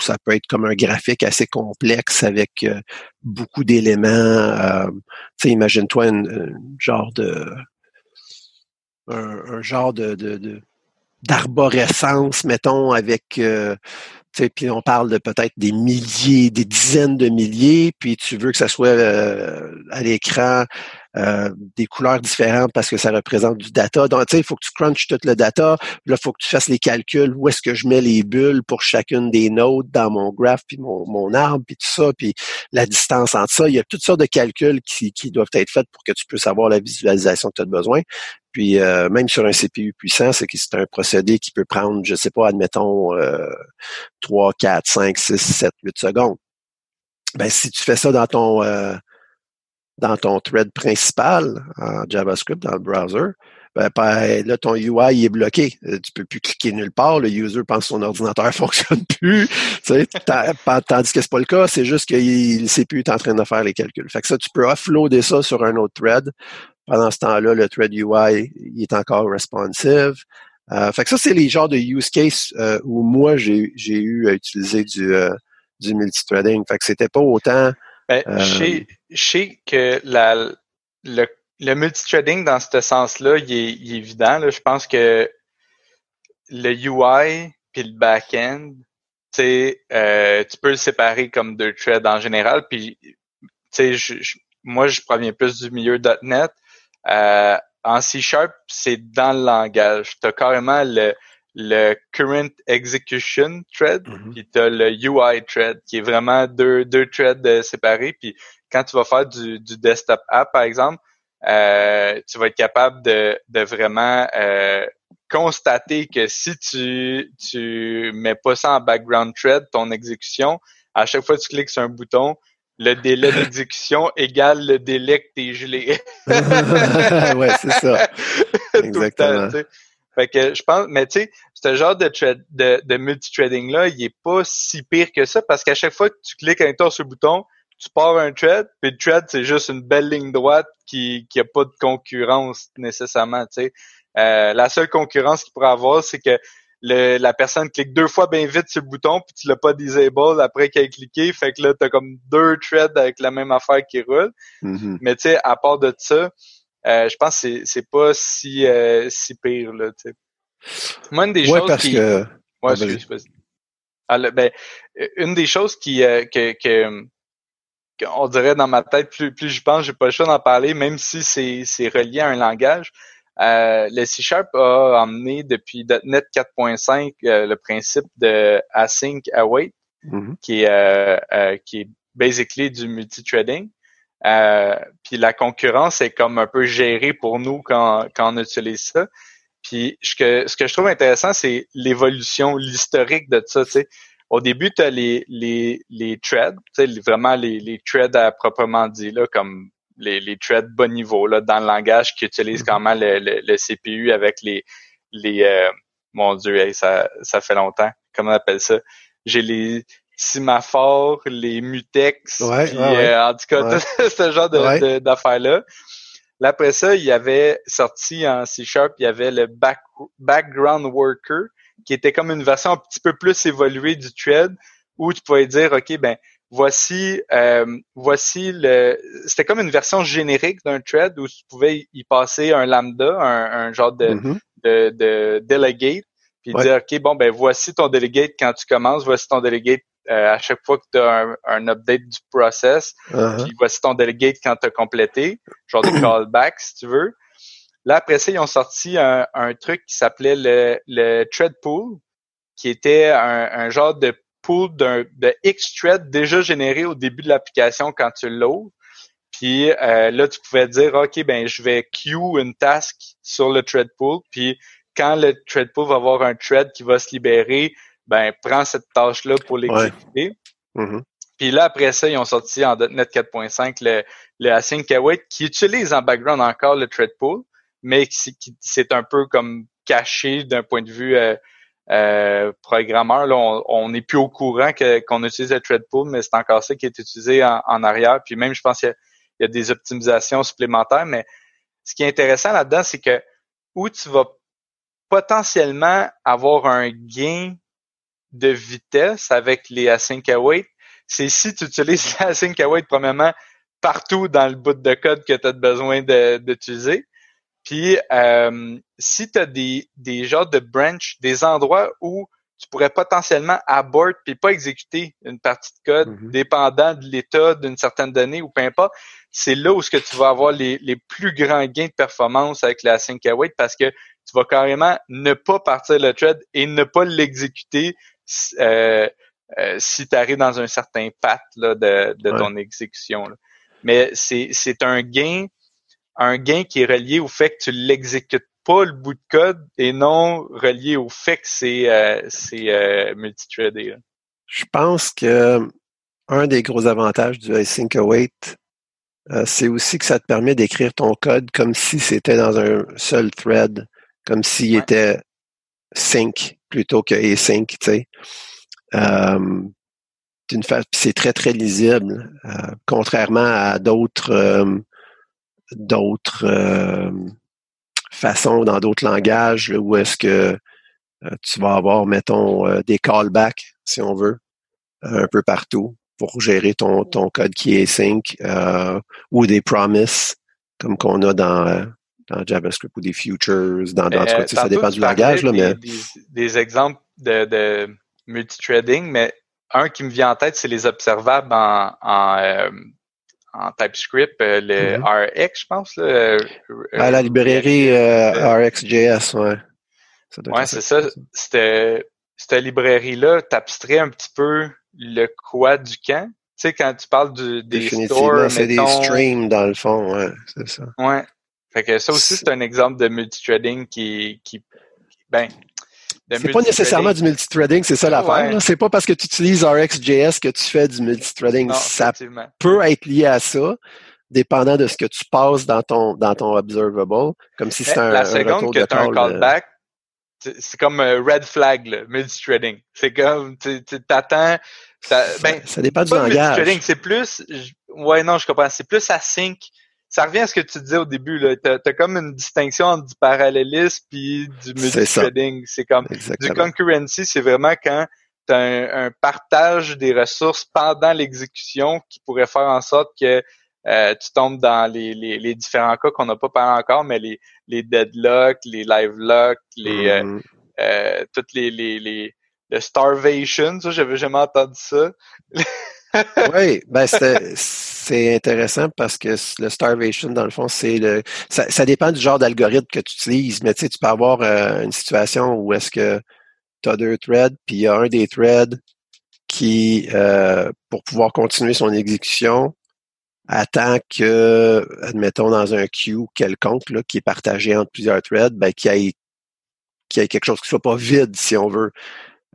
ça peut être comme un graphique assez complexe avec beaucoup d'éléments. sais, imagine-toi un, genre de un, genre de, de d'arborescence, mettons, avec euh, puis on parle de peut-être des milliers, des dizaines de milliers, puis tu veux que ça soit euh, à l'écran euh, des couleurs différentes parce que ça représente du data. Donc, tu sais, il faut que tu crunches tout le data. Là, il faut que tu fasses les calculs. Où est-ce que je mets les bulles pour chacune des nodes dans mon graph, puis mon, mon arbre, puis tout ça, puis la distance entre ça. Il y a toutes sortes de calculs qui, qui doivent être faits pour que tu puisses avoir la visualisation que tu as besoin. Puis euh, même sur un CPU puissant, c'est que c'est un procédé qui peut prendre, je sais pas, admettons, euh, 3, 4, 5, 6, 7, 8 secondes. Ben, si tu fais ça dans ton euh, dans ton thread principal en JavaScript, dans le browser, ben, ben là, ton UI est bloqué. Euh, tu peux plus cliquer nulle part. Le user pense que son ordinateur [LAUGHS] fonctionne plus. Tandis que c'est pas le cas, c'est juste que le CPU est en train de faire les calculs. Fait que ça, tu peux offloader ça sur un autre thread. Pendant ce temps-là, le thread UI il est encore responsive. Euh, fait que ça, c'est les genres de use case euh, où moi, j'ai eu à utiliser du, du multithreading. Fait que c'était pas autant. Ben, je, sais, que la, le, le multithreading dans ce sens-là, il est, il est évident. Là. Je pense que le UI puis le back-end, euh, tu peux le séparer comme deux threads en général. Puis, moi, je proviens plus du milieu .NET. Euh, en C Sharp, c'est dans le langage. Tu as carrément le, le current execution thread, mm-hmm. puis tu as le UI thread, qui est vraiment deux, deux threads euh, séparés. Puis quand tu vas faire du, du desktop app, par exemple, euh, tu vas être capable de, de vraiment euh, constater que si tu tu mets pas ça en background thread, ton exécution, à chaque fois que tu cliques sur un bouton, le délai [LAUGHS] d'exécution égale le délai que t'es gelé. [LAUGHS] ouais, c'est ça. [LAUGHS] Exactement. Fait que je pense, mais tu sais, ce genre de, de, de multithreading-là, il est pas si pire que ça parce qu'à chaque fois que tu cliques un tour sur le bouton, tu pars un thread, puis le thread, c'est juste une belle ligne droite qui qui a pas de concurrence nécessairement, tu sais. Euh, la seule concurrence qu'il pourrait avoir, c'est que la personne clique deux fois bien vite sur le bouton, puis tu l'as pas disable après qu'elle ait cliqué. Fait que là, tu as comme deux threads avec la même affaire qui roule. Mm-hmm. Mais tu sais, à part de ça, je pense que c'est pas si euh, si pire là. Moi, une des choses qui. Que... Ouais, ah, ben, une des choses qui que, que on dirait dans ma tête, plus, plus je pense, j'ai pas le choix d'en parler, même si c'est relié à un langage. Euh, le C Sharp a emmené depuis .NET 4.5 euh, le principe de async await, mm-hmm. qui est euh, qui est basically du multithreading. Puis la concurrence est comme un peu gérée pour nous quand, quand on utilise ça. Puis ce que, ce que je trouve intéressant, c'est l'évolution, l'historique de ça. sais Au début, tu as les, les, les threads, vraiment les, les threads à proprement dit, là, comme les, les threads bas niveau là, dans le langage qui utilise quand même le, le, CPU avec les les euh, mon dieu ça ça fait longtemps comment on appelle ça? J'ai les Simaphore, les mutex puis, euh, en tout cas [LAUGHS] ce genre de, d'affaires là après ça, il y avait sorti en C Sharp, il y avait le back, background worker, qui était comme une version un petit peu plus évoluée du thread, où tu pouvais dire, OK, ben, voici euh, voici le c'était comme une version générique d'un thread où tu pouvais y passer un lambda un, genre de, mm-hmm. de, de, delegate puis dire ok bon ben voici ton delegate quand tu commences voici ton delegate euh, à chaque fois que tu as un, update du process uh-huh. puis voici ton delegate quand tu as complété genre de [COUGHS] callback si tu veux là après ça ils ont sorti un, un truc qui s'appelait le, le thread pool qui était un, un genre de pool d'un de X thread déjà généré au début de l'application quand tu l'ouvres. Puis euh, là, tu pouvais dire, OK, ben je vais queue une task sur le thread pool. Puis quand le thread pool va avoir un thread qui va se libérer, ben prends cette tâche-là pour l'exécuter. Mm-hmm. Puis là, après ça, ils ont sorti en .NET 4.5 le, le async await qui utilise en background encore le thread pool, mais qui, c'est un peu comme caché d'un point de vue euh, euh, programmeur, là, on n'est plus au courant qu'on utilise le thread pool, mais c'est encore ça qui est utilisé en, arrière. Puis même, je pense qu'il y, a des optimisations supplémentaires. Mais ce qui est intéressant là-dedans, c'est que où tu vas potentiellement avoir un gain de vitesse avec les async await, c'est si tu utilises [LAUGHS] l'async await premièrement partout dans le bout de code que tu as besoin d'utiliser. Puis euh, si tu as des, des genres de branch, des endroits où tu pourrais potentiellement abort puis pas exécuter une partie de code mm-hmm. dépendant de l'état d'une certaine donnée ou peu importe, c'est là où ce que tu vas avoir les, les plus grands gains de performance avec la sync await parce que tu vas carrément ne pas partir le thread et ne pas l'exécuter euh, euh, si tu arrives dans un certain path là, de, de ton exécution. Mais c'est, c'est un gain un gain qui est relié au fait que tu l'exécutes pas le bout de code et non relié au fait que c'est euh, c'est euh, multithreadé. Je pense que un des gros avantages du async await, euh, c'est aussi que ça te permet d'écrire ton code comme si c'était dans un seul thread, comme s'il était sync plutôt que async, tu sais. Euh, c'est très très lisible, contrairement à d'autres d'autres euh, façons, dans d'autres langages, où est-ce que euh, tu vas avoir, mettons, euh, des callbacks, si on veut. un peu partout pour gérer ton, ton code qui est sync euh, ou des promises comme qu'on a dans, dans JavaScript ou des futures, dans, dans euh, ça dépend du langage. Là, mais... Des, exemples de, de multithreading, mais un qui me vient en tête, c'est les observables en, en, euh, en TypeScript, euh, le mm-hmm. RX, je pense. Là, ah, la librairie RxJS, ouais. ouais, c'est ça. Cette librairie-là t'abstrais un petit peu le quoi du camp. Tu sais, quand tu parles du, des stores, c'est des streams dans le fond, ouais, c'est ça. Ouais. Fait que ça aussi, c'est un exemple de multithreading qui, qui, ben, c'est pas nécessairement du multithreading, c'est ça l'affaire. Ouais. C'est pas parce que tu utilises RxJS que tu fais du multithreading. ça peut être lié à ça, dépendant de ce que tu passes dans ton dans ton observable, comme si c'était un La seconde que tu as un callback, c'est comme un red flag, là, multithreading. C'est comme, tu t'attends, ça, ben, ça dépend du langage. C'est plus, ouais, non, je comprends. C'est plus async. Ça revient à ce que tu disais au début. T'as, as comme une distinction entre du parallélisme puis du multithreading. C'est comme, du concurrency, c'est vraiment quand tu as un, partage des ressources pendant l'exécution qui pourrait faire en sorte que euh, tu tombes dans les, les, les différents cas qu'on n'a pas parlé encore, mais les, les deadlocks, les live locks, les euh, mm-hmm. euh, toutes les, les, les le starvation, ça j'avais jamais entendu ça. oui, ben [LAUGHS] c'est intéressant parce que le starvation, dans le fond, c'est le ça, ça, dépend du genre d'algorithme que tu utilises, mais tu sais, tu peux avoir une situation où est-ce que tu as deux threads, puis il y a un des threads qui, pour pouvoir continuer son exécution, attend que, admettons, dans un queue quelconque là, qui est partagé entre plusieurs threads, ben, qu'il y ait, qu'il y ait quelque chose qui soit pas vide, si on veut.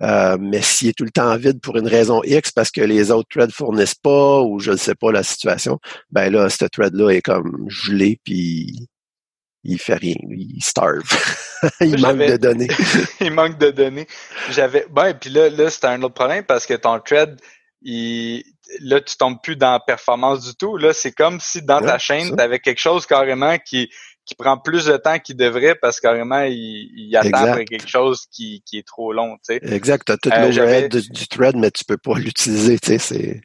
Euh, mais s'il est tout le temps vide pour une raison X, parce que les autres threads fournissent pas, ou je ne sais pas la situation, ben là, ce thread-là est comme gelé, puis il fait rien, il starve. [LAUGHS] il manque de données. [LAUGHS] il manque de données. J'avais, ben, puis là, là, c'était un autre problème parce que ton thread, il, là, tu tombes plus dans la performance du tout. Là, c'est comme si dans ta chaîne, tu avais quelque chose carrément qui, qui prend plus de temps qu'il devrait parce que carrément, il, il attend quelque chose qui, qui est trop long, tu sais. Exact. Tu as tout euh, l'overhead du, du, thread, mais tu peux pas [LAUGHS] l'utiliser, tu sais, c'est...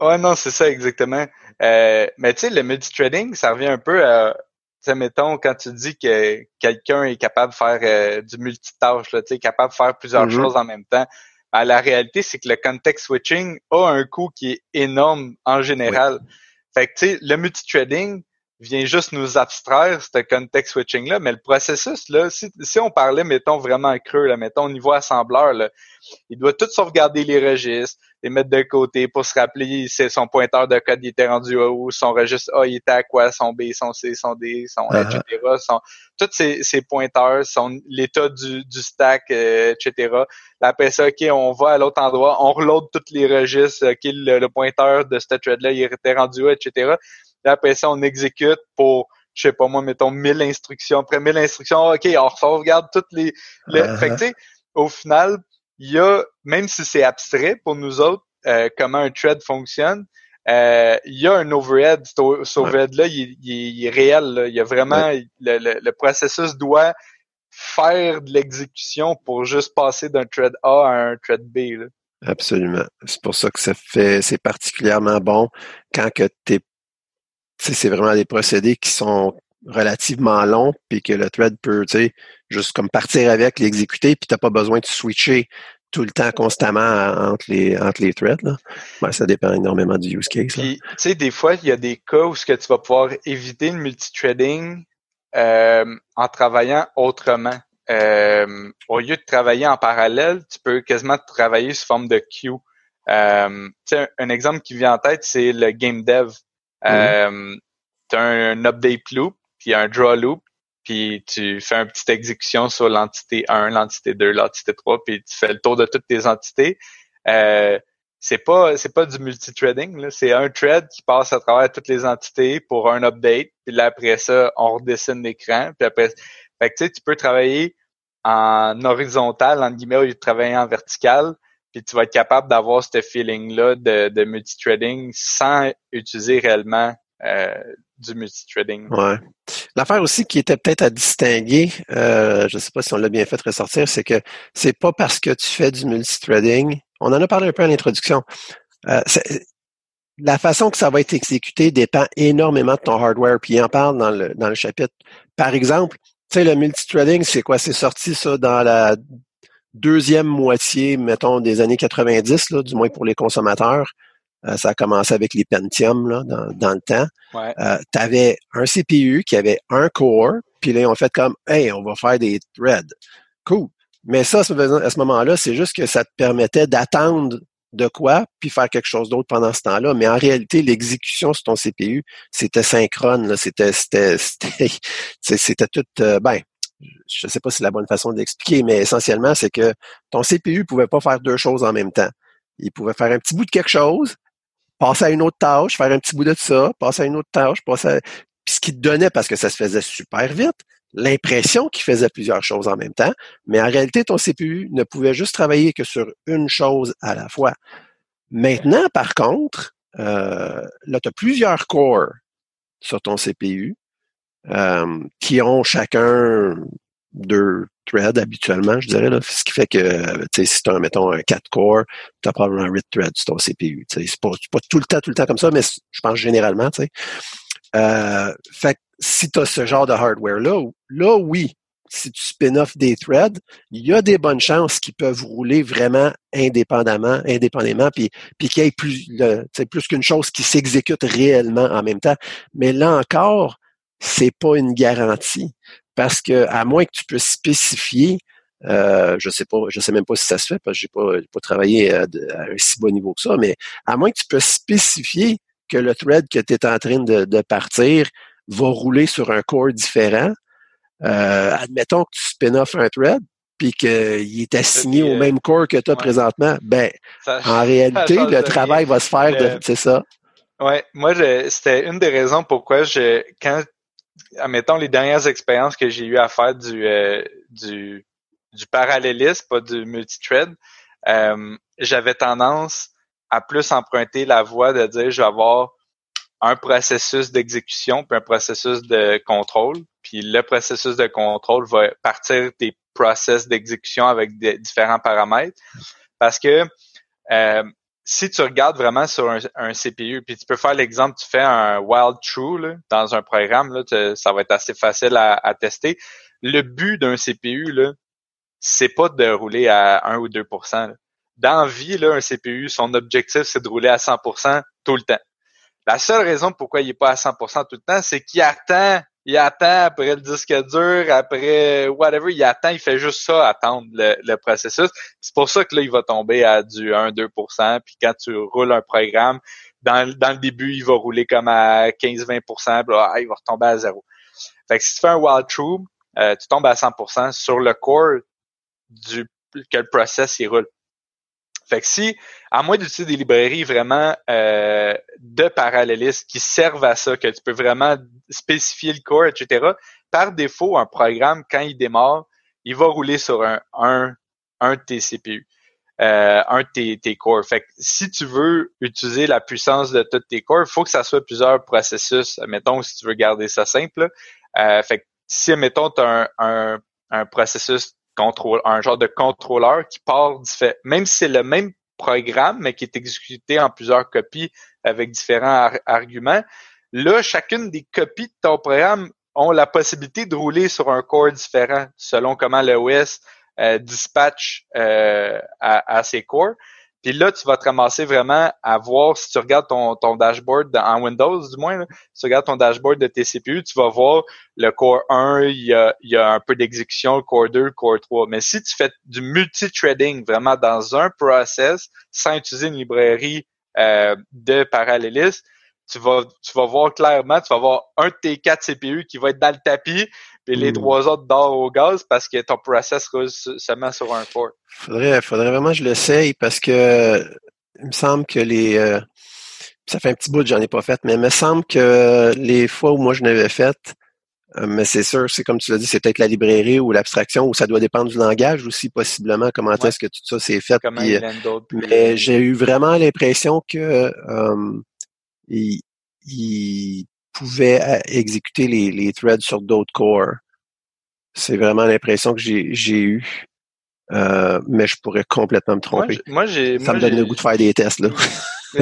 Ouais, non, c'est ça, exactement. Euh, mais tu sais, le multithreading, ça revient un peu à, tu sais, mettons, quand tu dis que quelqu'un est capable de faire euh, du multitâche, là, tu sais, capable de faire plusieurs mm-hmm. choses en même temps, à la réalité, c'est que le context switching a un coût qui est énorme en général. Fait que, tu sais, le multithreading vient juste nous abstraire ce context switching-là, mais le processus, là, si, si on parlait, mettons, vraiment creux, là, mettons, au niveau assembleur, là, il doit tout sauvegarder les registres, les mettre de côté pour se rappeler c'est son pointeur de code il était rendu à où, son registre A il était à quoi, son B, son C, son D, son uh-huh. etc. Son, tous ces, ces pointeurs, son l'état du, du stack, euh, etc. après ça, OK, on va à l'autre endroit, on reload tous les registres, OK, le, pointeur de ce thread-là, il était rendu où, etc. Là, après ça, on exécute pour je sais pas moi, mettons 1000 instructions. Après 1000 instructions, OK, on sauvegarde toutes les... les... Uh-huh. Fait que, tu sais, au final, il y a, même si c'est abstrait pour nous autres, euh, comment un thread fonctionne, euh, il y a un overhead. Ce overhead-là, il, est réel. Il y a vraiment le, processus doit faire de l'exécution pour juste passer d'un thread A à un thread B. Absolument. C'est pour ça que ça fait c'est particulièrement bon quand que t'es c'est vraiment des procédés qui sont relativement longs, puis que le thread peut, tu sais, juste comme partir avec, l'exécuter, puis tu n'as pas besoin de switcher tout le temps constamment entre les entre les threads. Là. Ben, ça dépend énormément du use case. Puis, tu sais, des fois, il y a des cas où ce que tu vas pouvoir éviter le multithreading euh, en travaillant autrement. Euh, au lieu de travailler en parallèle, tu peux quasiment travailler sous forme de queue. Euh, un, un exemple qui vient en tête, c'est le game dev. Euh, tu as un, update loop, puis un draw loop, puis tu fais une petite exécution sur l'entité 1, l'entité 2, l'entité 3, puis tu fais le tour de toutes tes entités. Euh, c'est pas c'est pas du multithreading, c'est un thread qui passe à travers toutes les entités pour un update, puis là après ça, on redessine l'écran, puis après fait que, tu sais, tu peux travailler en horizontal, en guillemets, au lieu de travailler en vertical, puis tu vas être capable d'avoir ce feeling-là de, de multithreading sans utiliser réellement euh, du multithreading. Ouais. L'affaire aussi qui était peut-être à distinguer, euh, je ne sais pas si on l'a bien fait ressortir, c'est que c'est pas parce que tu fais du multithreading On en a parlé un peu à l'introduction. Euh, la façon que ça va être exécuté dépend énormément de ton hardware, puis il en parle dans le, dans le chapitre. Par exemple, tu sais, le multithreading, c'est quoi? C'est sorti ça dans la deuxième moitié, mettons, des années 90, là, du moins pour les consommateurs. Euh, ça a commencé avec les Pentium là, dans, dans le temps. Euh, tu avais un CPU qui avait un core, puis là, on fait comme Hey, on va faire des threads. Cool. Mais ça, à ce moment-là, c'est juste que ça te permettait d'attendre de quoi, puis faire quelque chose d'autre pendant ce temps-là. Mais en réalité, l'exécution sur ton CPU, c'était synchrone. C'était, [LAUGHS] c'était, c'était, tout. Euh, ben, je ne sais pas si c'est la bonne façon d'expliquer, mais essentiellement, c'est que ton CPU pouvait pas faire deux choses en même temps. Il pouvait faire un petit bout de quelque chose, passer à une autre tâche, faire un petit bout de ça, passer à une autre tâche, passer à... Puis ce qui te donnait, parce que ça se faisait super vite, l'impression qu'il faisait plusieurs choses en même temps, mais en réalité, ton CPU ne pouvait juste travailler que sur une chose à la fois. Maintenant, par contre, euh, là, tu as plusieurs cores sur ton CPU euh, qui ont chacun deux threads habituellement, je dirais. Là, ce qui fait que si tu as, mettons, un 4 core, tu as probablement un 8 thread sur ton CPU. C'est pas, tout le temps, tout le temps comme ça, mais je pense généralement. Euh, fait que si tu as ce genre de hardware-là, là, oui, si tu spin-off des threads, il y a des bonnes chances qu'ils peuvent rouler vraiment indépendamment, indépendamment, puis, puis qu'il y ait plus, plus qu'une chose qui s'exécute réellement en même temps. Mais là encore, c'est pas une garantie. Parce que, à moins que tu puisses spécifier, euh, je sais pas, je sais même pas si ça se fait parce que j'ai pas, pas travaillé à, un si bon niveau que ça, mais à moins que tu puisses spécifier que le thread que tu es en train de, de partir va rouler sur un core différent. Euh, admettons que tu spin-off un thread, puis qu'il est assigné au même core que tu as présentement, ben, en réalité, le travail va se faire de, c'est ça. Ouais, moi, c'était une des raisons pourquoi je, quand, admettons, les dernières expériences que j'ai eu à faire du, euh, du, du parallélisme, pas du multithread, euh, j'avais tendance à plus emprunter la voie de dire, je vais avoir un processus d'exécution puis un processus de contrôle. Puis le processus de contrôle va partir des process d'exécution avec des différents paramètres. Parce que euh, si tu regardes vraiment sur un, CPU, puis tu peux faire l'exemple, tu fais un wild true là, dans un programme, là, ça va être assez facile à, tester. Le but d'un CPU, là, c'est pas de rouler à 1 ou 2% Dans vie, là, un CPU, son objectif, c'est de rouler à 100% tout le temps. La seule raison pourquoi il est pas à 100% tout le temps, c'est qu'il attend, il attend après le disque dur, après whatever, il attend, il fait juste ça, attendre le, processus. C'est pour ça que là, il va tomber à du 1-2%, puis quand tu roules un programme, dans, dans le début, il va rouler comme à 15-20%, puis là, ah, il va retomber à zéro. Fait que si tu fais un wild true, euh, tu tombes à 100% sur le core du que le process il roule. Fait que si, à moins d'utiliser des librairies vraiment euh, de parallélistes qui servent à ça, que tu peux vraiment spécifier le core, etc., par défaut, un programme, quand il démarre, il va rouler sur un, un, un de tes CPU, euh, un de tes, tes cores. Fait que si tu veux utiliser la puissance de tous tes cores, il faut que ça soit plusieurs processus. Mettons, si tu veux garder ça simple. Euh, fait que si, mettons, tu as un, un, un processus un genre de contrôleur qui part même si c'est le même programme, mais qui est exécuté en plusieurs copies avec différents arguments. Là, chacune des copies de ton programme ont la possibilité de rouler sur un core différent selon comment l'OS euh, dispatch euh, à, à, ses cores. Puis là, tu vas te ramasser vraiment à voir, si tu regardes ton, ton dashboard en Windows, du moins, si tu regardes ton dashboard de tes CPU, tu vas voir le Core 1, il y a, il y a un peu d'exécution, le Core 2, le Core 3. Mais si tu fais du multi-threading vraiment dans un process, sans utiliser une librairie euh, de parallélisme, tu vas, tu vas voir clairement, tu vas voir un de tes quatre CPU qui va être dans le tapis, puis les trois autres d'or au gaz parce que ton process roule seulement sur un port. Faudrait, faudrait vraiment que je l'essaye parce que il me semble que les euh, ça fait un petit bout que j'en ai pas fait, mais il me semble que les fois où moi je l'avais fait, euh, mais c'est sûr, c'est comme tu l'as dit, c'est peut-être la librairie ou l'abstraction ou ça doit dépendre du langage aussi possiblement comment est-ce que tout ça s'est fait. Puis, mais j'ai eu vraiment l'impression que il, pouvait euh, exécuter les, threads sur d'autres cores. C'est vraiment l'impression que j'ai eue. Euh, mais je pourrais complètement me tromper. Moi, j'ai, ça me donne le goût de faire des tests là.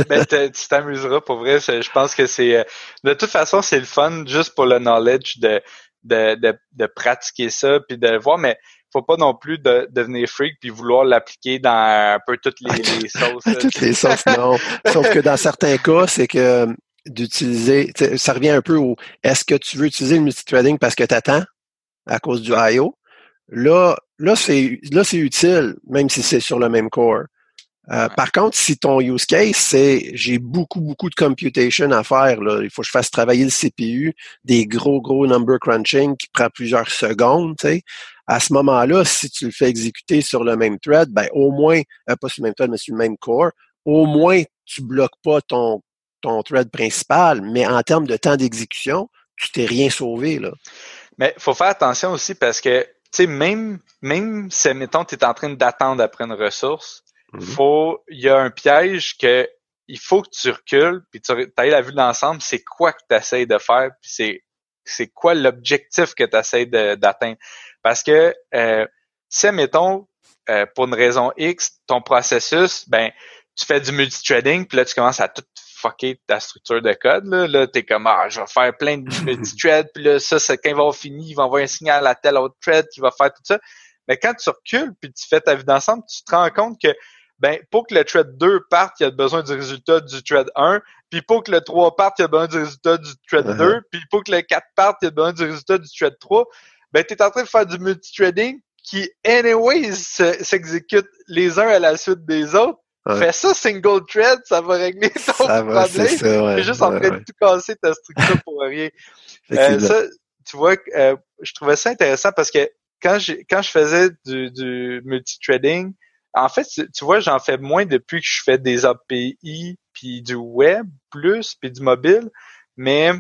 ben, tu t'amuseras pour vrai. Je pense que c'est euh, de toute façon c'est le fun juste pour le knowledge de de, de, de pratiquer ça puis de voir. Mais faut pas non plus de, devenir freak puis vouloir l'appliquer dans un peu toutes les, les sauces. toutes les sauces, non. Sauf que dans certains cas, c'est que d'utiliser, ça revient un peu au est-ce que tu veux utiliser le multithreading parce que tu attends à cause du I.O. Là, là, c'est là, c'est utile, même si c'est sur le même core. Euh, par contre, si ton use case, c'est j'ai beaucoup, beaucoup de computation à faire, là, il faut que je fasse travailler le CPU, des gros, gros number crunching qui prend plusieurs secondes, tu sais. À ce moment-là, si tu le fais exécuter sur le même thread, ben au moins, euh, pas sur le même thread, mais sur le même core, au moins tu bloques pas ton, ton thread principal, mais en termes de temps d'exécution, tu t'es rien sauvé, là. Mais faut faire attention aussi parce que, tu sais, même, même si, mettons, tu es en train d'attendre après une ressource, Mhm. Faut, il y a un piège que il faut que tu recules puis tu ailles la vue d'ensemble. C'est quoi que tu essaies de faire puis c'est c'est quoi l'objectif que tu essaies d'atteindre. Parce que euh, si, mettons, euh, pour une raison X, ton processus, ben, tu fais du multithreading, puis là, tu commences à tout fucker ta structure de code. Là, là tu es comme Ah, je vais faire plein de multithreads, puis là, ça, c'est quand il va finir, il va envoyer un signal à tel autre thread qui va faire tout ça. Mais quand tu recules puis tu fais ta vue d'ensemble, tu te rends compte que ben, pour que le thread 2 parte, il y a besoin du résultat du thread 1, puis pour que le 3 parte, il y a besoin du résultat du thread 2, uh-huh. puis pour que le 4 parte, il y a besoin du résultat du thread 3. Ben, tu es en train de faire du multithreading qui, anyways, s'exécute les uns à la suite des autres. Fais ça single thread, ça va régler ton problème. C'est juste en train de tout casser ta structure pour rien. [LAUGHS] Euh, ça, tu vois, euh, je trouvais ça intéressant parce que quand, quand je faisais du, du multithreading, en fait, tu vois, j'en fais moins depuis que je fais des API, puis du web plus, puis du mobile. Mais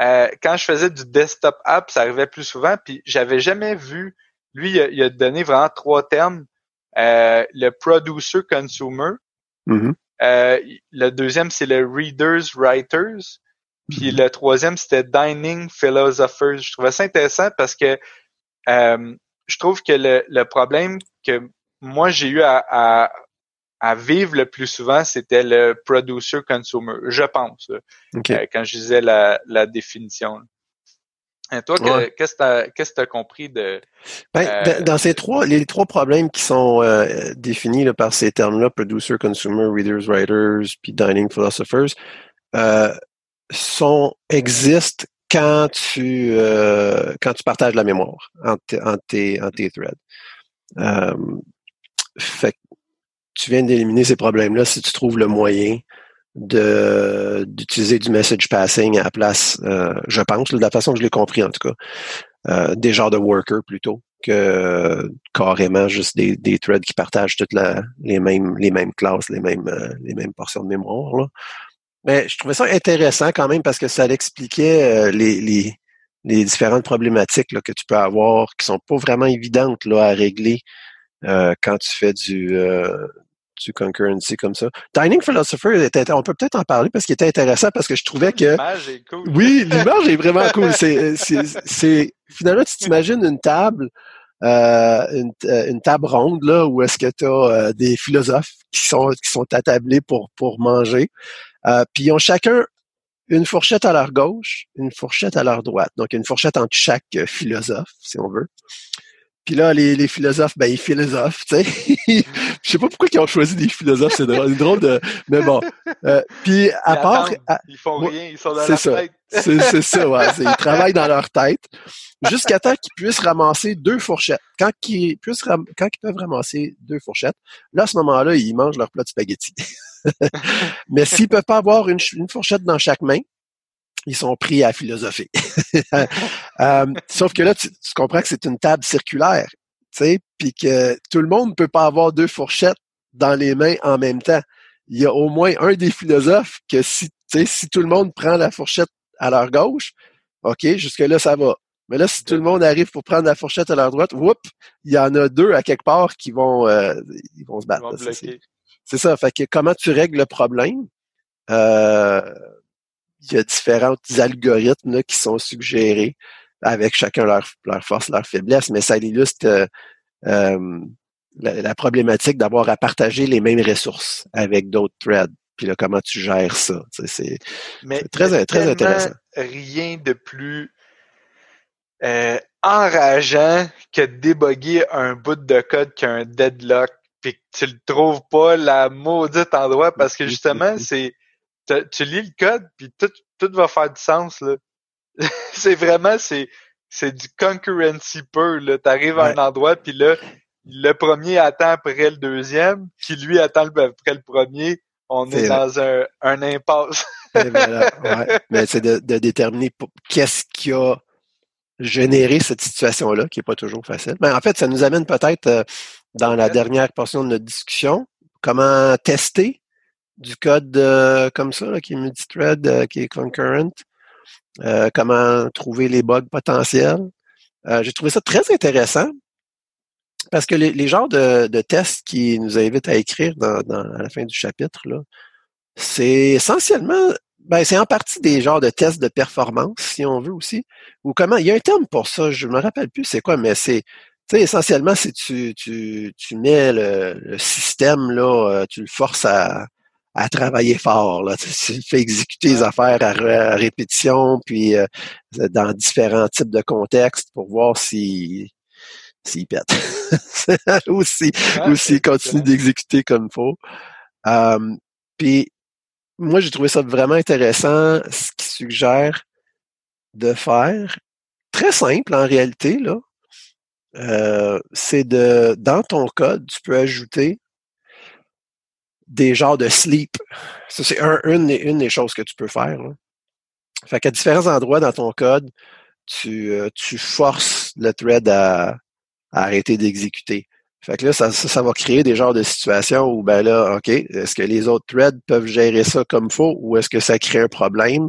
euh, quand je faisais du desktop app, ça arrivait plus souvent. Puis j'avais jamais vu. Lui, il a, donné vraiment trois termes. Euh, le producer consumer. Mm-hmm. Euh, le deuxième, c'est le readers writers. Puis mm-hmm. le troisième, c'était dining philosophers. Je trouvais ça intéressant parce que je trouve que le, le problème que moi, j'ai eu à, à, vivre le plus souvent, c'était le producer-consumer, je pense, euh, quand je disais la, la définition. Et toi, qu'est-ce que tu as, compris de... Ben, euh, dans ces trois, les trois problèmes qui sont euh, définis là, par ces termes-là, producer, consumer, readers, writers, puis dining philosophers, sont, existent quand tu, quand tu partages la mémoire entre, entre, tes, entre tes threads. Fait que tu viens d'éliminer ces problèmes-là si tu trouves le moyen d'utiliser du message passing à la place, euh, je pense, de la façon que je l'ai compris en tout cas, euh, des genres de workers plutôt que carrément juste des, des threads qui partagent toutes les mêmes les mêmes classes, les mêmes euh, les mêmes portions de mémoire. Là. Mais je trouvais ça intéressant quand même parce que ça expliquait les, les, les différentes problématiques là, que tu peux avoir qui sont pas vraiment évidentes là, à régler euh, quand tu fais du, euh, du concurrency comme ça. Dining Philosopher, était, on peut peut-être en parler parce qu'il était intéressant parce que je trouvais que... L'image est cool. Oui, l'image est vraiment cool. C'est, c'est, finalement, tu t'imagines une table, euh, une, euh, une, table ronde là où est-ce que tu as des philosophes qui sont qui sont attablés pour pour manger. puis ils ont chacun une fourchette à leur gauche, une fourchette à leur droite. Donc une fourchette entre chaque philosophe, si on veut. Puis là, les, les, philosophes, ben, ils philosophent, tu sais. [LAUGHS] Je sais pas pourquoi ils ont choisi des philosophes, c'est drôle, drôle, de... Mais bon. Euh, puis, à part... ils font rien, ils sont dans leur tête. C'est ça, ouais. Ils travaillent dans leur tête jusqu'à [LAUGHS] temps qu'ils puissent ramasser deux fourchettes. Quand ils, puissent quand ils peuvent ramasser deux fourchettes, là, à ce moment-là, ils mangent leur plat de spaghetti. [LAUGHS] Mais s'ils peuvent pas avoir une, une fourchette dans chaque main, ils sont pris à philosopher. [LAUGHS] euh, sauf que là, tu, comprends que c'est une table circulaire, tu sais, puis que tout le monde ne peut pas avoir deux fourchettes dans les mains en même temps. Il y a au moins un des philosophes que si, si tout le monde prend la fourchette à leur gauche, OK, jusque-là, ça va. Mais là, si tout le monde arrive pour prendre la fourchette à leur droite, whoop, il y en a deux à quelque part qui vont, euh, ils vont se battre. C'est ça. Fait que comment tu règles le problème? Euh, il y a différents algorithmes qui sont suggérés avec chacun leur, leur force, leur faiblesse, mais ça illustre euh, euh la, problématique d'avoir à partager les mêmes ressources avec d'autres threads. Puis là, comment tu gères ça? C'est très, très intéressant. Rien de plus euh, enrageant que de déboguer un bout de code qui a un deadlock puis que tu le trouves pas la maudite endroit parce que [LAUGHS] justement, c'est tu lis le code puis tout, tout va faire du sens là. [LAUGHS] c'est vraiment c'est c'est du concurrency pur là. T'arrives à un endroit puis là le premier attend après le deuxième, qui lui attend après le premier. On est, dans un, un impasse. [LAUGHS] Mais c'est de, de, déterminer qu'est-ce qui a généré cette situation-là, qui est pas toujours facile. Mais en fait, ça nous amène peut-être euh, dans la dernière portion de notre discussion, comment tester du code euh, comme ça, qui est multithread, euh, qui est concurrent, comment trouver les bugs potentiels. J'ai trouvé ça très intéressant parce que les, les genres de, de, tests qui nous invitent à écrire dans, à la fin du chapitre, c'est essentiellement, ben, c'est en partie des genres de tests de performance, si on veut aussi. Ou comment, il y a un terme pour ça, je me rappelle plus c'est quoi, mais c'est, tu sais, essentiellement, si tu, tu, tu mets le, le, système, là, euh, tu le forces à, à travailler fort. Là. [LAUGHS] Tu, fais exécuter les affaires à, répétition, puis euh, dans différents types de contextes pour voir si s'il pète. aussi, [LAUGHS] aussi continue d'exécuter comme il faut. puis moi, j'ai trouvé ça vraiment intéressant, ce qui suggère de faire. Très simple en réalité, là. Euh, c'est de, dans ton code, tu peux ajouter des genres de sleep. Ça, c'est une, une des choses que tu peux faire. Là. Fait qu'à différents endroits dans ton code, tu, euh, tu forces le thread à, arrêter d'exécuter. Fait que là, ça, ça, va créer des genres de situations où, ben là, OK, est-ce que les autres threads peuvent gérer ça comme faut ou est-ce que ça crée un problème?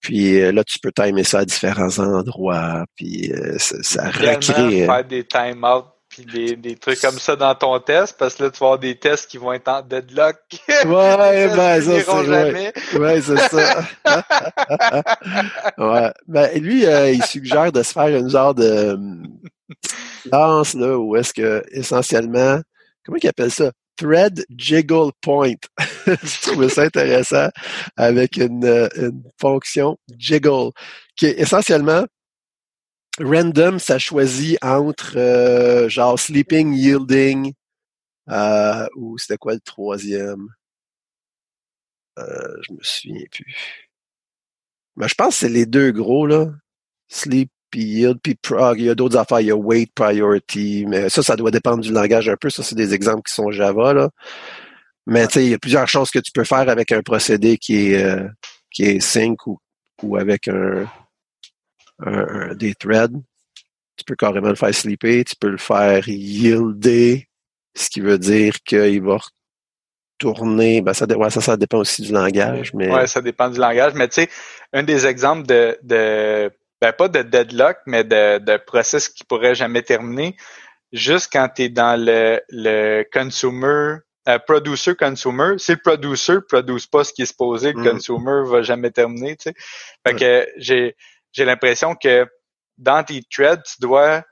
Puis euh, là, tu peux timer ça à différents endroits, puis euh, ça, ça recrée... Euh, faire des time-out puis des, des, trucs comme ça dans ton test, parce que là, tu vas avoir des tests qui vont être en deadlock. [LAUGHS] Ouais, ben, ça, c'est ouais. ouais c'est ça. [LAUGHS] ouais. Ben, lui, il suggère de se faire une genre de lance, là, où est-ce que, essentiellement, comment il appelle ça? Thread Jiggle Point. [LAUGHS] Je trouve ça intéressant avec une, une, fonction jiggle qui est essentiellement random, ça choisit entre euh, genre sleeping, yielding, euh, ou c'était quoi le troisième? Euh, je me souviens plus. Mais je pense que c'est les deux gros, là. Sleep, puis yield, puis prog. Il y a d'autres affaires, il y a wait priority, mais ça, ça doit dépendre du langage un peu. Ça, c'est des exemples qui sont Java, là. Mais tu sais, il y a plusieurs choses que tu peux faire avec un procédé qui est, sync ou avec un, un, des threads. Tu peux carrément le faire sleeper, tu peux le faire yielder, ce qui veut dire qu'il va retourner. Ben ça, ouais, ça, ça dépend aussi du langage. Mais... Ouais, ça dépend du langage. Mais tu sais, un des exemples de, de ben pas de deadlock, mais de, de process qui pourrait jamais terminer, juste quand tu es dans le, le consumer, euh, producer consumer, si le producer produce pas ce qui est supposé, le mm. consumer va jamais terminer, tu sais. Fait que j'ai j'ai l'impression que dans tes threads, tu dois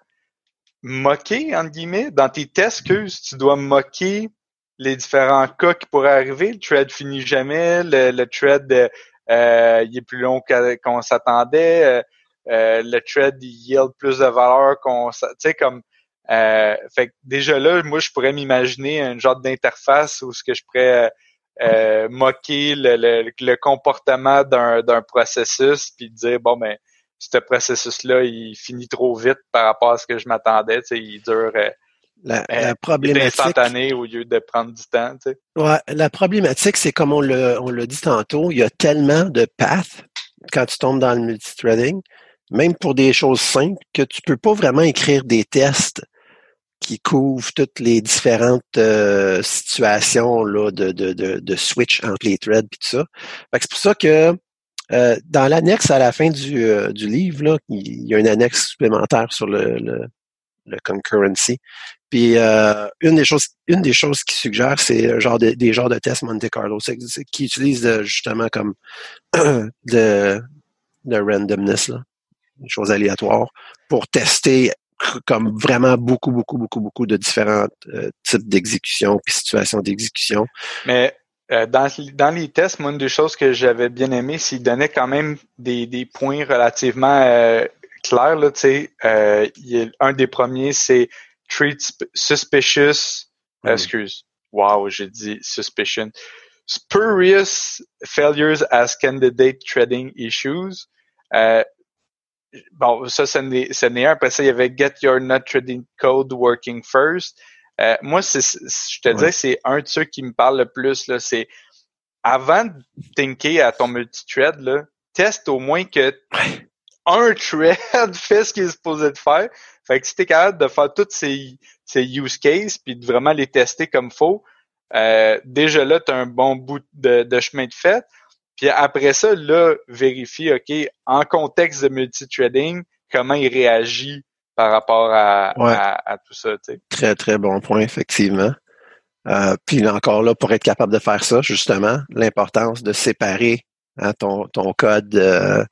moquer, entre guillemets, dans tes tests, tu dois moquer les différents cas qui pourraient arriver. Le thread finit jamais, le, thread euh, il est plus long qu'on s'attendait. Euh, euh, le thread il yield plus de valeur qu'on tu sais comme euh, fait que déjà là moi je pourrais m'imaginer un genre d'interface où ce que je pourrais euh, moquer le, le, comportement d'un, d'un processus puis dire bon ben ce processus là il finit trop vite par rapport à ce que je m'attendais tu sais il dure la, la problématique instantané au lieu de prendre du temps. Tu sais. Ouais, la problématique, c'est comme on l'a on l'a dit tantôt, il y a tellement de paths quand tu tombes dans le multithreading même pour des choses simples, que tu peux pas vraiment écrire des tests qui couvrent toutes les différentes euh, situations là, de, de, de, de, switch entre les threads et tout ça. c'est pour ça que euh, dans l'annexe à la fin du, euh, du livre, là, il y a une annexe supplémentaire sur le, le, le concurrency. Puis une des choses, une des choses qui suggère, c'est genre des genres de tests Monte Carlo, qui utilisent justement comme [CLEARS THROAT] de, de randomness là des choses aléatoires, pour tester comme vraiment beaucoup, beaucoup, beaucoup, beaucoup de différents euh, types d'exécution puis situations d'exécution. Mais euh, dans, dans les tests, moi, une des choses que j'avais bien aimé, c'est qu'il donnait quand même des, des points relativement euh, clairs. Là, euh, un des premiers, c'est treat suspicious. Mm. Excuse. Wow, j'ai dit suspicion. Spurious failures as candidate trading issues. Bon, ça, ce n'est un. Après ça, il y avait Get Your Not Trading Code Working First. Euh, moi, je te dis, c'est un de ceux qui me parle le plus. Là, c'est avant de thinker à ton multi-thread, là, teste au moins que un thread [LAUGHS] fait ce qu'il est supposé de faire. Fait que si tu es capable de faire tous ces, ces use cases puis de vraiment les tester comme faut, euh, déjà là, tu as un bon bout de, de chemin de fait. Puis après ça, là, vérifie, OK, en contexte de multi-trading, comment il réagit par rapport à, à, tout ça. Très, très bon point, effectivement. Euh, puis encore là, pour être capable de faire ça, justement, l'importance de séparer hein, ton, ton code euh,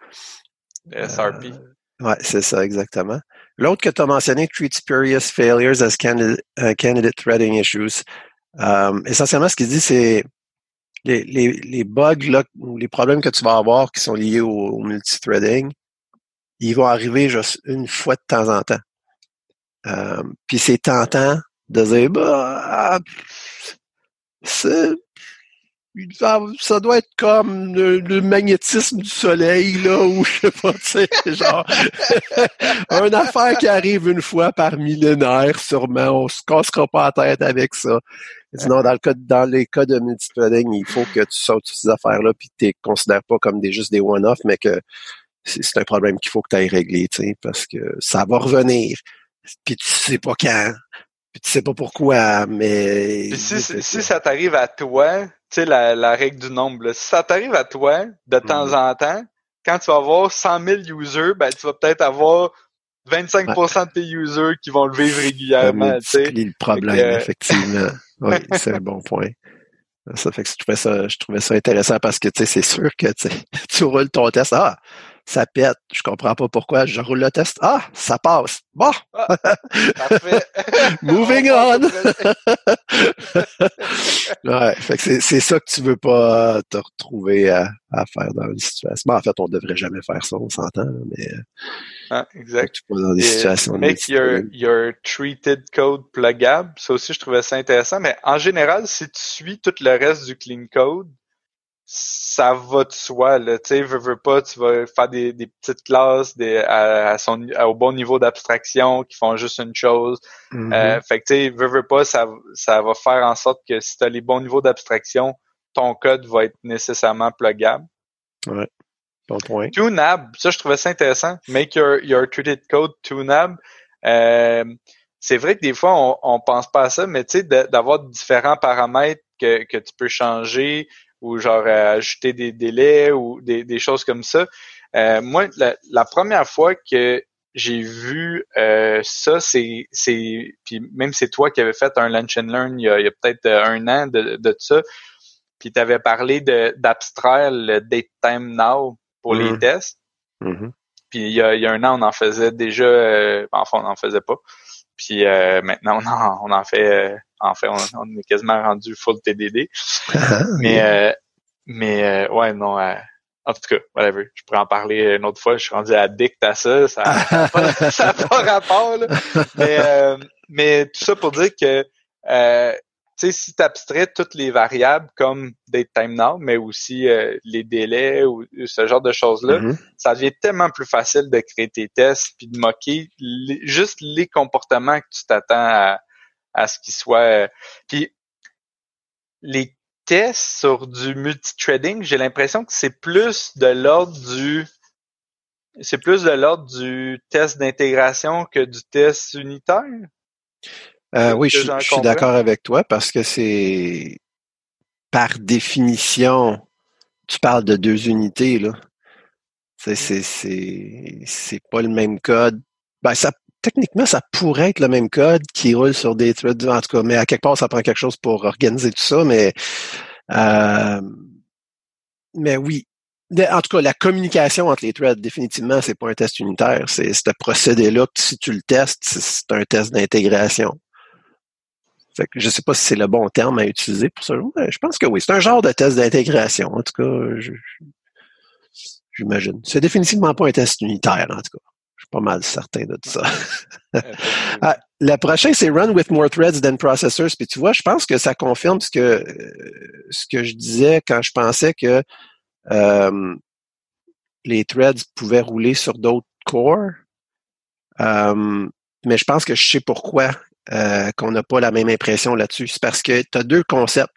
SRP. Euh, ouais, c'est ça, exactement. L'autre que tu as mentionné, Treat Spurious Failures as Candidate, uh, candidate Threading Issues. Euh, essentiellement, ce qu'il dit, c'est les, bugs, là, les problèmes que tu vas avoir qui sont liés au, multithreading, ils vont arriver juste une fois de temps en temps. Euh, puis c'est tentant de dire bah ah, ça doit être comme le, magnétisme du soleil là [LAUGHS] ou je sais pas tu sais genre [LAUGHS] une affaire qui arrive une fois par millénaire sûrement on se cassera pas la tête avec ça sinon dans le cas dans les cas de multithreading il faut que tu sautes ces affaires là puis tu les considères pas comme des juste des one-off mais que c'est un problème qu'il faut que tu ailles régler, tu sais, parce que ça va revenir. Puis tu sais pas quand, puis tu sais pas pourquoi, mais... si, si ça t'arrive à toi, tu sais, la, la, règle du nombre, si ça t'arrive à toi, de temps mm-hmm. en temps, quand tu vas avoir 100 000 users, ben, tu vas peut-être avoir 25% de tes users qui vont le vivre régulièrement, sais. le problème, effectivement. Oui, [LAUGHS] c'est un bon point. Ça fait que je trouvais ça, je trouvais ça intéressant parce que, tu sais, c'est sûr que, tu [LAUGHS] roules ton test. Ah, ça pète. Je comprends pas pourquoi. Je roule le test. Ah, ça passe. Bon. Ah, parfait. [LAUGHS] Moving on. [LAUGHS] ouais, fait que c'est ça que tu veux pas te retrouver à, faire dans une situation. en fait, on devrait jamais faire ça, on s'entend, mais. Ah, exact. Tu dans des situations make your, your treated code pluggable. Ça aussi, je trouvais ça intéressant. Mais en général, si tu suis tout le reste du clean code, ça va de soi là. Tu sais veux, veux pas tu vas faire des, des petites classes des, à, son au bon niveau d'abstraction qui font juste une chose. Mm-hmm. euh, fait que tu sais veux, veux pas ça ça va faire en sorte que si tu as les bons niveaux d'abstraction ton code va être nécessairement pluggable. Ouais. Bon point. Tunab ça je trouvais ça intéressant. Make your your treated code tunab. Euh, c'est vrai que des fois on, on pense pas à ça mais tu sais d'avoir différents paramètres que, que tu peux changer ou genre euh, ajouter des délais ou des, des choses comme ça. Euh, moi, la, première fois que j'ai vu euh, ça, c'est c'est puis même c'est toi qui avais fait un lunch and learn il y a, a peut-être un an de, de ça. Puis tu avais parlé de d'abstraire le date time now pour les mm-hmm. tests. Mm-hmm. Puis il y, a, il y a un an, on en faisait déjà, enfin on n'en faisait pas. Puis maintenant, on en, on en fait en fait, on, est quasiment rendu full TDD. Ah, mais, euh, mais euh, ouais, non. Euh, en tout cas, whatever. Je pourrais en parler une autre fois. Je suis rendu addict à ça. Ça n'a pas, [LAUGHS] pas, rapport. Là. Mais, mais tout ça pour dire que sais, si tu abstrais toutes les variables comme date time now, mais aussi les délais ou ce genre de choses-là, mm-hmm. ça devient tellement plus facile de créer tes tests puis de moquer juste les comportements que tu t'attends à, à ce qu'il soit. Euh, puis les tests sur du multithreading, j'ai l'impression que c'est plus de l'ordre du c'est plus de l'ordre du test d'intégration que du test unitaire? Euh, oui, je, suis d'accord avec toi parce que c'est par définition, tu parles de deux unités là. C'est c'est c'est pas le même code. Ben, ça techniquement, ça pourrait être le même code qui roule sur des threads, en tout cas, mais à quelque part, ça prend quelque chose pour organiser tout ça, mais euh, mais oui, en tout cas, la communication entre les threads, définitivement, c'est pas un test unitaire. C'est ce procédé-là, si tu le testes, c'est un test d'intégration. Fait que je sais pas si c'est le bon terme à utiliser pour ça. Je pense que oui. C'est un genre de test d'intégration. En tout cas, j'imagine. C'est définitivement pas un test unitaire, en tout cas. Je suis pas mal certain de tout ça. [LAUGHS] ah, la prochaine, c'est Run with more threads than processors. Puis tu vois, je pense que ça confirme ce que ce que je disais quand je pensais que euh, les threads pouvaient rouler sur d'autres cores. Euh, mais je pense que je sais pourquoi euh, qu'on n'a pas la même impression là-dessus. C'est parce que tu as deux concepts.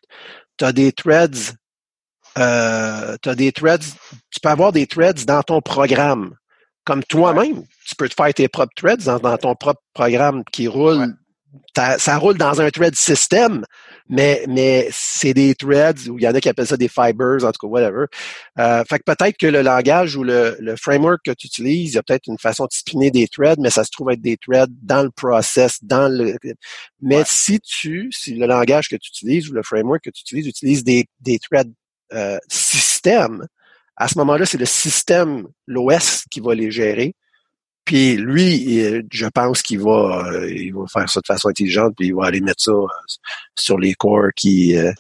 Tu as des threads, euh, as des threads, tu peux avoir des threads dans ton programme. Comme toi-même, tu peux te faire tes propres threads dans, ton propre programme qui roule ça roule dans un thread system, mais, mais c'est des threads où il y en a qui appellent ça des fibers, en tout cas, whatever. Euh, fait que peut-être que le langage ou le, le framework que tu utilises, il y a peut-être une façon de spinner des threads, mais ça se trouve être des threads dans le process, dans le. Mais si tu, si le langage que tu utilises ou le framework que tu utilises utilise des, des threads euh, système, à ce moment-là, c'est le système, l'OS qui va les gérer. Puis lui, je pense qu'il va, euh, il va faire ça de façon intelligente, puis il va aller mettre ça euh, sur les corps qui, euh,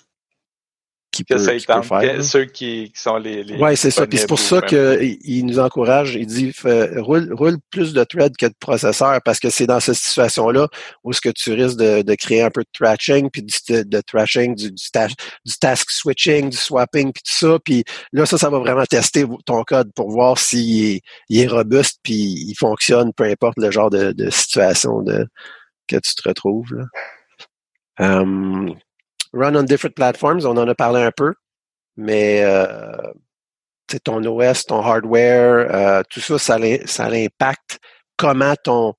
qui que ça faire, ceux qui, sont les, les ouais c'est ça. Puis c'est pour ça qu'il nous encourage. Il dit roule, roule plus de threads que de processeurs parce que c'est dans cette situation là où ce que tu risques de, de, créer un peu de thrashing puis de, de thrashing du, du, task switching du swapping puis tout ça. Puis là ça ça va vraiment tester ton code pour voir s'il est, il est robuste puis il fonctionne peu importe le genre de, de situation de que tu te retrouves là. Um, run on different platforms, on en a parlé un peu, mais euh, ton OS, ton hardware, euh, tout ça, ça, ça impacte comment ton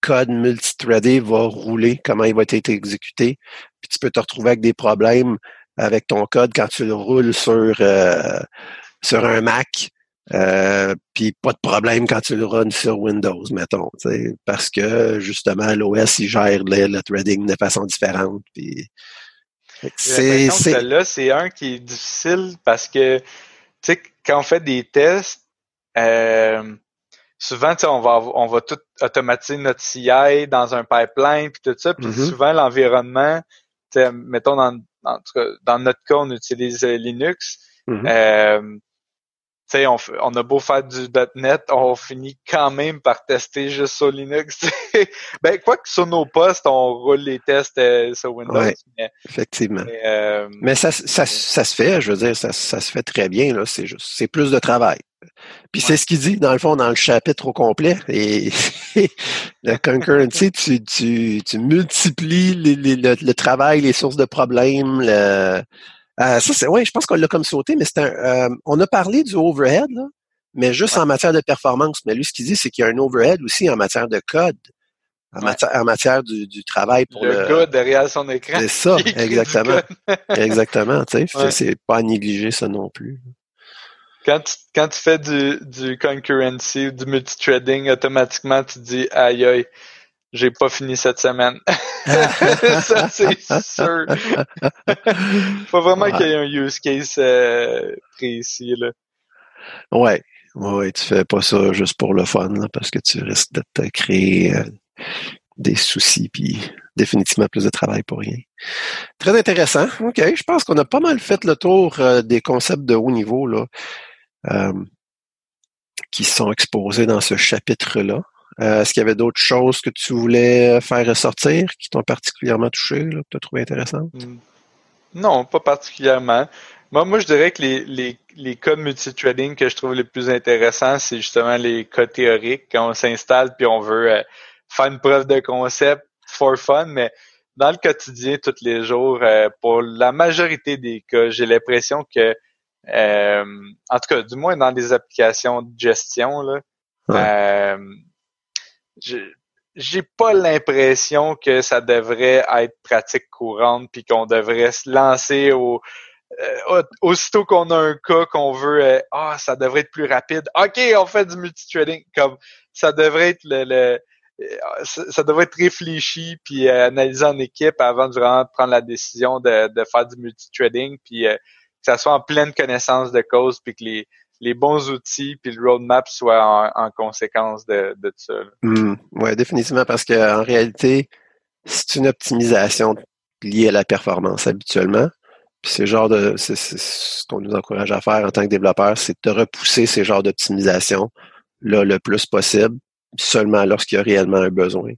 code multithreadé va rouler, comment il va être exécuté. Puis tu peux te retrouver avec des problèmes avec ton code quand tu le roules sur, euh, sur un Mac. Euh, puis pas de problème quand tu le runs sur Windows, mettons, parce que justement l'OS il gère le, threading de façon différente. C'est là c'est un qui est difficile parce que tu sais quand on fait des tests euh, souvent on va on va tout automatiser notre CI dans un pipeline puis tout ça puis mm-hmm. souvent l'environnement mettons dans, dans notre cas on utilise euh, Linux mm-hmm. euh, sais, on, on, a beau faire du .NET, on finit quand même par tester juste sur Linux. [LAUGHS] ben, quoi que sur nos postes, on roule les tests euh, sur Windows. effectivement. Mais, euh, mais ça, ça, ça, se fait, je veux dire, ça, ça se fait très bien. Là, c'est juste, c'est plus de travail. Puis c'est ce qu'il dit, dans le fond, dans le chapitre au complet. Et [LAUGHS] la concurrency, tu, tu, tu multiplies le, le, travail, les sources de problèmes, le, euh, ça, c'est, ouais, je pense qu'on l'a comme sauté, mais c'est un, euh, on a parlé du overhead, là, mais juste en matière de performance. Mais lui, ce qu'il dit, c'est qu'il y a un overhead aussi en matière de code, en, matière, en matière du, du travail pour le, le gars derrière son écran. C'est [LAUGHS] ça, exactement. [LAUGHS] exactement, tu sais, c'est pas à négliger ça non plus. Quand tu, quand tu fais du, du concurrency, du multithreading, automatiquement, tu dis, aïe aïe, j'ai pas fini cette semaine. [LAUGHS] ça, c'est sûr. [LAUGHS] Faut vraiment qu'il y ait un use case euh, précis, là. Ouais. Ouais, tu fais pas ça juste pour le fun, là, parce que tu risques de te créer euh, des soucis, puis définitivement plus de travail pour rien. Très intéressant. OK, je pense qu'on a pas mal fait le tour euh, des concepts de haut niveau, là, qui sont exposés dans ce chapitre-là. Euh, est-ce qu'il y avait d'autres choses que tu voulais faire ressortir qui t'ont particulièrement touché, que tu as trouvé intéressant? Hmm. Non, pas particulièrement. Moi, moi, je dirais que les, les, les codes multithreading que je trouve les plus intéressants, c'est justement les codes théoriques quand on s'installe puis on veut euh, faire une preuve de concept for fun, mais dans le quotidien, tous les jours, euh, pour la majorité des cas, j'ai l'impression que, en tout cas, du moins dans des applications de gestion, là, j'ai pas l'impression que ça devrait être pratique courante puis qu'on devrait se lancer au euh, aussitôt qu'on a un cas qu'on veut euh, ah ça devrait être plus rapide. Ok on fait du multithreading comme ça devrait être le, le euh, ça, devrait être réfléchi puis analysé en équipe avant de vraiment prendre la décision de, de faire du multithreading puis que ça soit en pleine connaissance de cause puis que les les bons outils puis le roadmap soient en, conséquence de, de ça. Hmm. oui, définitivement, parce qu'en réalité, c'est une optimisation liée à la performance habituellement. Puis c'est genre de c'est ce qu'on nous encourage à faire en tant que développeur, c'est de repousser ces genres d'optimisation là le plus possible, seulement lorsqu'il y a réellement un besoin.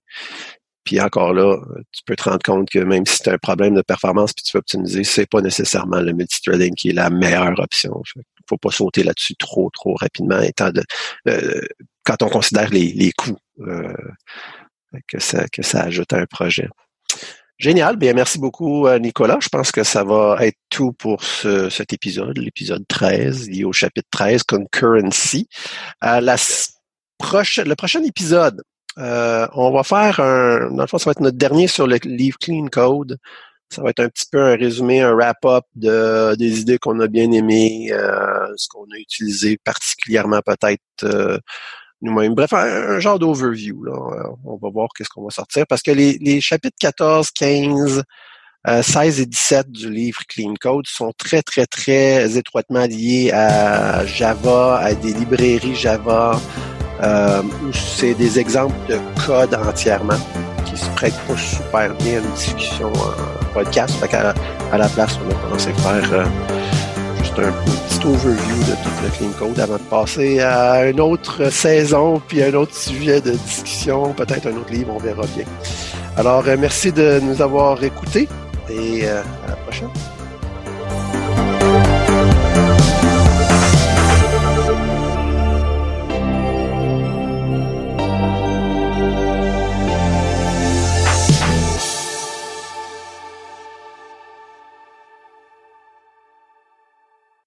Puis encore là, tu peux te rendre compte que même si tu as un problème de performance puis tu veux optimiser, c'est pas nécessairement le multithreading qui est la meilleure option. Il faut pas sauter là-dessus trop, trop rapidement, étant de euh, quand on considère les, les coûts euh, que, ça, que ça ajoute à un projet. Génial. Bien, merci beaucoup, euh, Nicolas. Je pense que ça va être tout pour cet épisode, l'épisode 13, lié au chapitre 13, Concurrency. La le prochain épisode, on va faire un, dans le fond, ça va être notre dernier sur le livre Clean Code. Ça va être un petit peu un résumé, un wrap-up de, des idées qu'on a bien aimées, ce qu'on a utilisé particulièrement peut-être nous-mêmes. Bref, un, genre d'overview. On va voir qu'est-ce qu'on va sortir parce que les, les chapitres 14, 15, 16 et 17 du livre Clean Code sont très, très, très étroitement liés à Java, à des librairies Java, euh, c'est des exemples de code entièrement qui se prêtent super bien à une discussion en podcast. Fait à la place, on a commencé à faire euh, un petit overview de tout le Clean Code avant de passer à une autre saison, puis un autre sujet de discussion, peut-être un autre livre, on verra bien. Alors, euh, merci de nous avoir écoutés et euh, à la prochaine.